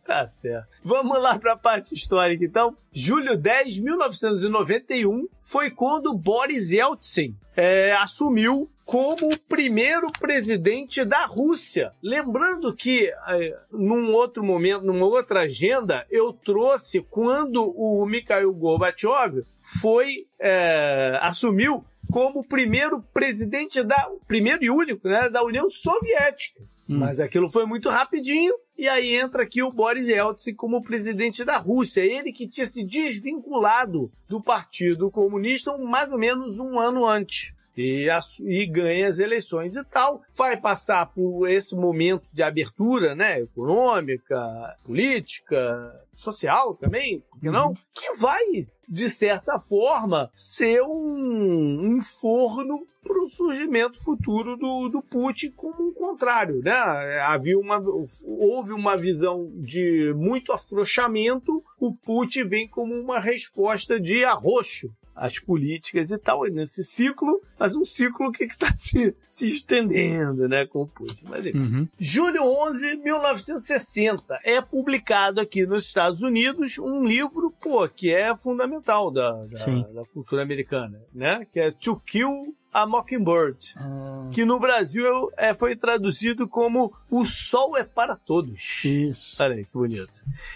Tá certo. Vamos lá para a parte histórica, então. Julho 10, 1991, foi quando Boris Yeltsin é, assumiu como o primeiro presidente da Rússia. Lembrando que, é, num outro momento, numa outra agenda, eu trouxe quando o Mikhail Gorbachev foi, é, assumiu como primeiro presidente da, primeiro e único, né, da União Soviética. Hum. Mas aquilo foi muito rapidinho. E aí entra aqui o Boris Yeltsin como presidente da Rússia. Ele que tinha se desvinculado do Partido Comunista mais ou menos um ano antes. E, e ganha as eleições e tal. Vai passar por esse momento de abertura, né? Econômica, política, social também, por que não? Que vai, de certa forma, ser um, um forno para o surgimento futuro do, do Putin como um contrário, né? Havia uma, houve uma visão de muito afrouxamento, o Putin vem como uma resposta de arroxo as políticas e tal, nesse ciclo, mas um ciclo que está se, se estendendo, né, com o Putin. Mas. Uhum. Julho 11, 1960, é publicado aqui nos Estados Unidos um livro, pô, que é fundamental da, da, da cultura americana, né? Que é To Kill a Mockingbird, Ah, que no Brasil é, foi traduzido como O Sol é para Todos. isso. Olha aí, que bonito.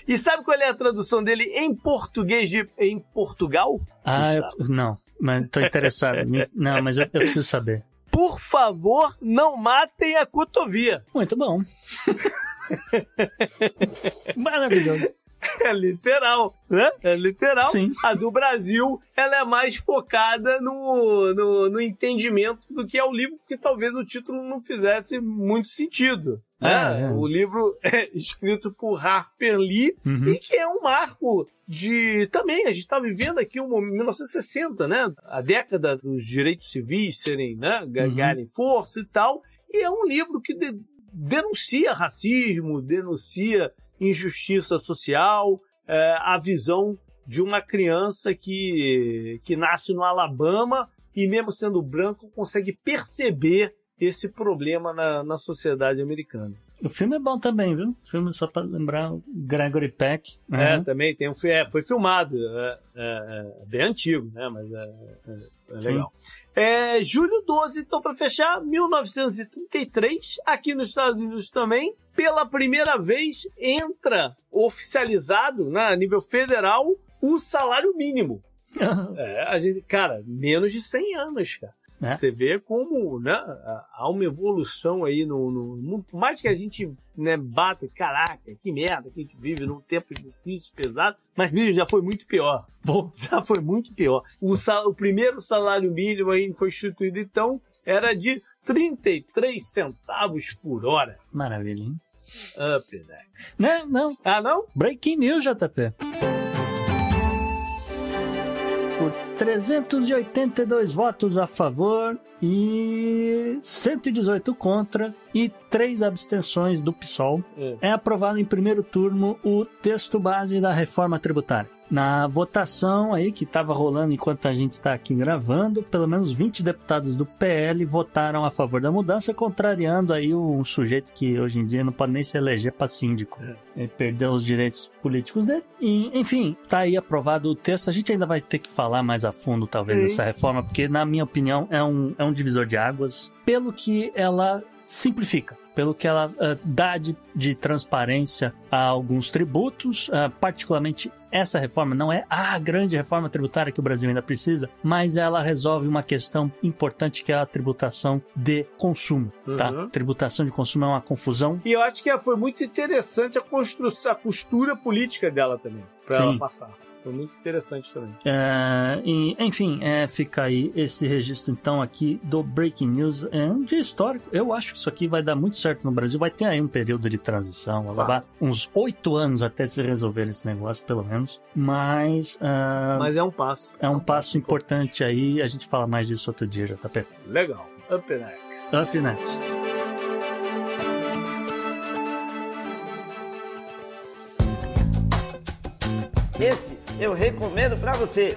E sabe qual é a tradução dele em português de, em Portugal? Ah, eu- não, mas tô interessado. Não, mas eu, eu preciso saber. Por favor, não matem a cotovia. Muito bom. Maravilhoso. É literal, né? É literal. Sim. A do Brasil, ela é mais focada no, no, no entendimento do que é o livro, porque talvez o título não fizesse muito sentido. né? Ah, é. O livro é escrito por Harper Lee Uhum. e que é um marco de também a gente está vivendo aqui um 1960, né? A década dos direitos civis serem, né, ganharem força e tal. E é um livro que de- denuncia racismo, denuncia injustiça social, é, a visão de uma criança que, que nasce no Alabama e, mesmo sendo branco, consegue perceber esse problema na, na sociedade americana. O filme é bom também, viu? O filme, só pra lembrar, o Gregory Peck. É, Uhum. também tem um, é, foi filmado, é, é, é bem antigo, né? Mas é, é- é Sim. É, julho 12, então, para fechar, 1933, aqui nos Estados Unidos também, pela primeira vez entra oficializado, né, a nível federal, o salário mínimo. É, a gente, cara, menos de 100 anos, cara. É. Você vê como né, há uma evolução aí no, no mundo. Por mais que a gente né, bata, caraca, que merda que a gente vive num tempo difícil, pesado, mas bicho, já foi muito pior. Bom, Já foi muito pior. O, sal- o primeiro salário mínimo aí foi instituído, então, era de 33 centavos por hora. maravilha, hein? Up next. Não, não. Ah, não? Breaking News, JP. 382 votos a favor e 118 contra e três abstenções do PSOL, É. é aprovado em primeiro turno o texto base da reforma tributária. Na votação aí que estava rolando enquanto a gente está aqui gravando, pelo menos 20 deputados do PL votaram a favor da mudança, contrariando aí um sujeito que hoje em dia não pode nem se eleger para síndico. Ele perdeu os direitos políticos dele. E, enfim, tá aí aprovado o texto. A gente ainda vai ter que falar mais a fundo, talvez, Sim. dessa reforma, porque, na minha opinião, é um, é um divisor de águas, pelo que ela simplifica. Pelo que ela ah, dá de, de transparência a alguns tributos, ah, particularmente essa reforma não é a grande reforma tributária que o Brasil ainda precisa, mas ela resolve uma questão importante que é a tributação de consumo. Tá? Uhum. Tributação de consumo é uma confusão E eu acho que foi muito interessante a construção, a costura política dela também, para ela passar. Foi muito interessante também. É, e, enfim, é, fica aí esse registro então aqui do Breaking News. É um dia histórico. Eu acho que isso aqui vai dar muito certo no Brasil. Vai ter aí um período de transição. Vai levar uns oito anos até se resolver esse negócio, pelo menos. Mas, ah, Mas é um passo. é um passo importante aí. A gente fala mais disso outro dia, JP. Legal. Up next. Up next. Esse eu recomendo pra você.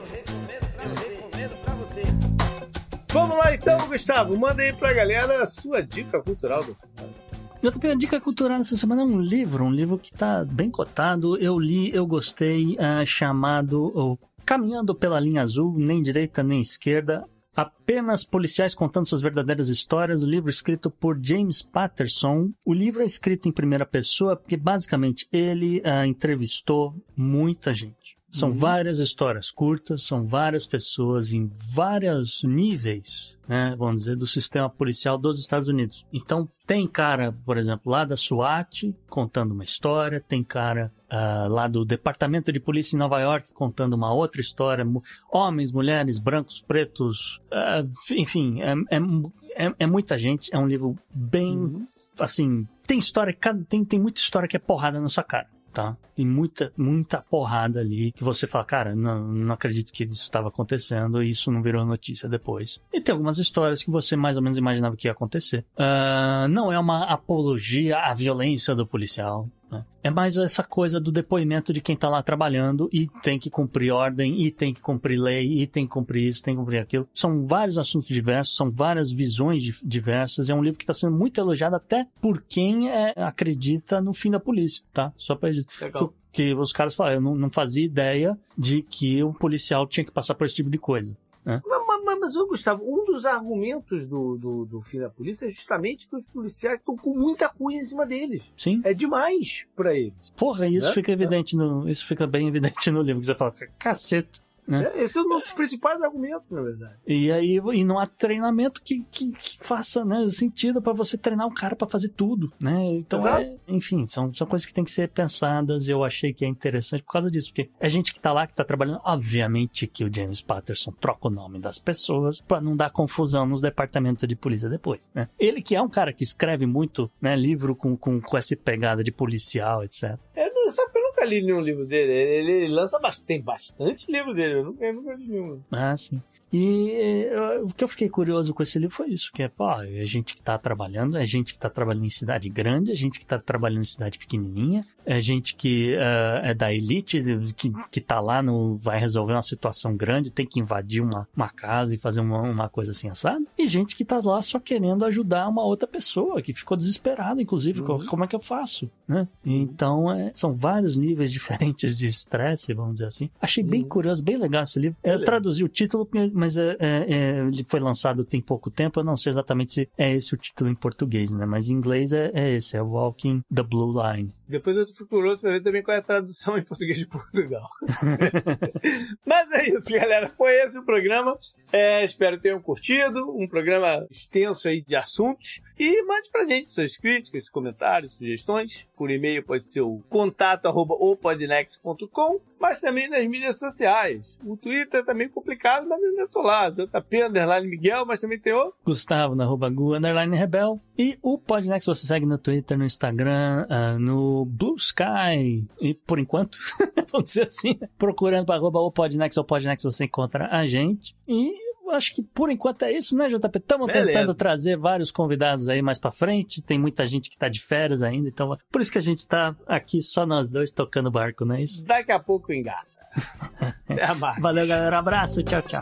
Vamos lá então, Gustavo. Manda aí pra galera a sua dica cultural da semana. JP, a dica cultural dessa semana é um livro, um livro que está bem cotado. Eu li, eu gostei, ah, chamado oh, Caminhando pela Linha Azul, nem direita nem esquerda. Apenas policiais contando suas verdadeiras histórias. O livro escrito por James Patterson. O livro é escrito em primeira pessoa porque basicamente ele ah, entrevistou muita gente. São várias histórias curtas, são várias pessoas em vários níveis, né, vamos dizer, do sistema policial dos Estados Unidos. Então, tem cara, por exemplo, lá da SWAT contando uma história, tem cara ah, lá do Departamento de Polícia em Nova York contando uma outra história, homens, mulheres, brancos, pretos, ah, enfim, é, é, é, é muita gente, é um livro bem, assim, tem história, tem, tem muita história que é porrada na sua cara tá? Tem muita, muita porrada ali que você fala, cara, não, não acredito que isso estava acontecendo e isso não virou notícia depois. E tem algumas histórias que você mais ou menos imaginava que ia acontecer. Ah, não é uma apologia à violência do policial. Né? É mais essa coisa do depoimento de quem tá lá trabalhando e tem que cumprir ordem, e tem que cumprir lei, e tem que cumprir isso, tem que cumprir aquilo. São vários assuntos diversos, são várias visões di- diversas. É um livro que está sendo muito elogiado até por quem é, acredita no fim da polícia, tá? Só pra isso. Legal. Que, os caras falam, eu não, não fazia ideia de que um policial tinha que passar por esse tipo de coisa. Mas, mas, mas, ô, Gustavo, um dos argumentos do, do, do fim da polícia é justamente que os policiais estão com muita coisa em cima deles. Sim. É demais pra eles. Porra, isso Né? fica evidente no, isso fica bem evidente no livro, que você fala, caceta. Né? É, Esse é um dos principais argumentos, na verdade. E aí e não há treinamento que, que, que faça né, sentido para você treinar um cara para fazer tudo, né? Então, é, enfim, são, são coisas que têm que ser pensadas. Eu achei que é interessante por causa disso, porque é gente que tá lá, que tá trabalhando. Obviamente que o James Patterson troca o nome das pessoas para não dar confusão nos departamentos de polícia depois, né? Ele que é um cara que escreve muito, né, livro com, com, com essa pegada de policial, etc. Não, sabe nunca li nenhum livro dele. Ele, ele lança bastante, tem bastante livro dele. Eu nunca, eu nunca li nenhum. Ah, sim. E eh, o que eu fiquei curioso com esse livro foi isso, que é, pô, é gente que está trabalhando, é gente que está trabalhando em cidade grande, é gente que está trabalhando em cidade pequenininha, é gente que eh, é da elite, que, que tá lá, no, vai resolver uma situação grande, tem que invadir uma, uma casa e fazer uma, uma coisa assim, assada, e gente que tá lá só querendo ajudar uma outra pessoa, que ficou desesperada, inclusive, co- como é que eu faço, né? Então, é, são vários níveis diferentes de estresse, vamos dizer assim. Achei bem curioso, bem legal esse livro. Eu traduzi o título, mas é, é, é, ele foi lançado tem pouco tempo. Eu não sei exatamente se é esse o título em português, né? Mas em inglês é, é esse, é Walking the Blue Line. Depois eu fui curioso pra ver também qual é a tradução em português de Portugal. Mas é isso, galera. Foi esse o programa. É, espero que tenham curtido. Um programa extenso aí de assuntos. E mande pra gente suas críticas, comentários, sugestões. Por e-mail pode ser o contato arroba mas também nas mídias sociais. O Twitter é também complicado, mas ainda tô lá. JP Underline Miguel, mas também tem outro. Gustavo na arroba Gu, underline Rebel. E o Podnext você segue no Twitter, no Instagram, ah, no Blue Sky. E por enquanto, vamos dizer assim, procurando para arroba o Podnext ou Podnext você encontra a gente. E acho que por enquanto é isso, né, JP? Estamos tentando trazer vários convidados aí mais pra frente. Tem muita gente que tá de férias ainda, então por isso que a gente tá aqui só nós dois tocando barco, não é isso? Daqui a pouco engata. Até mais. Valeu, galera. Abraço. Tchau, tchau.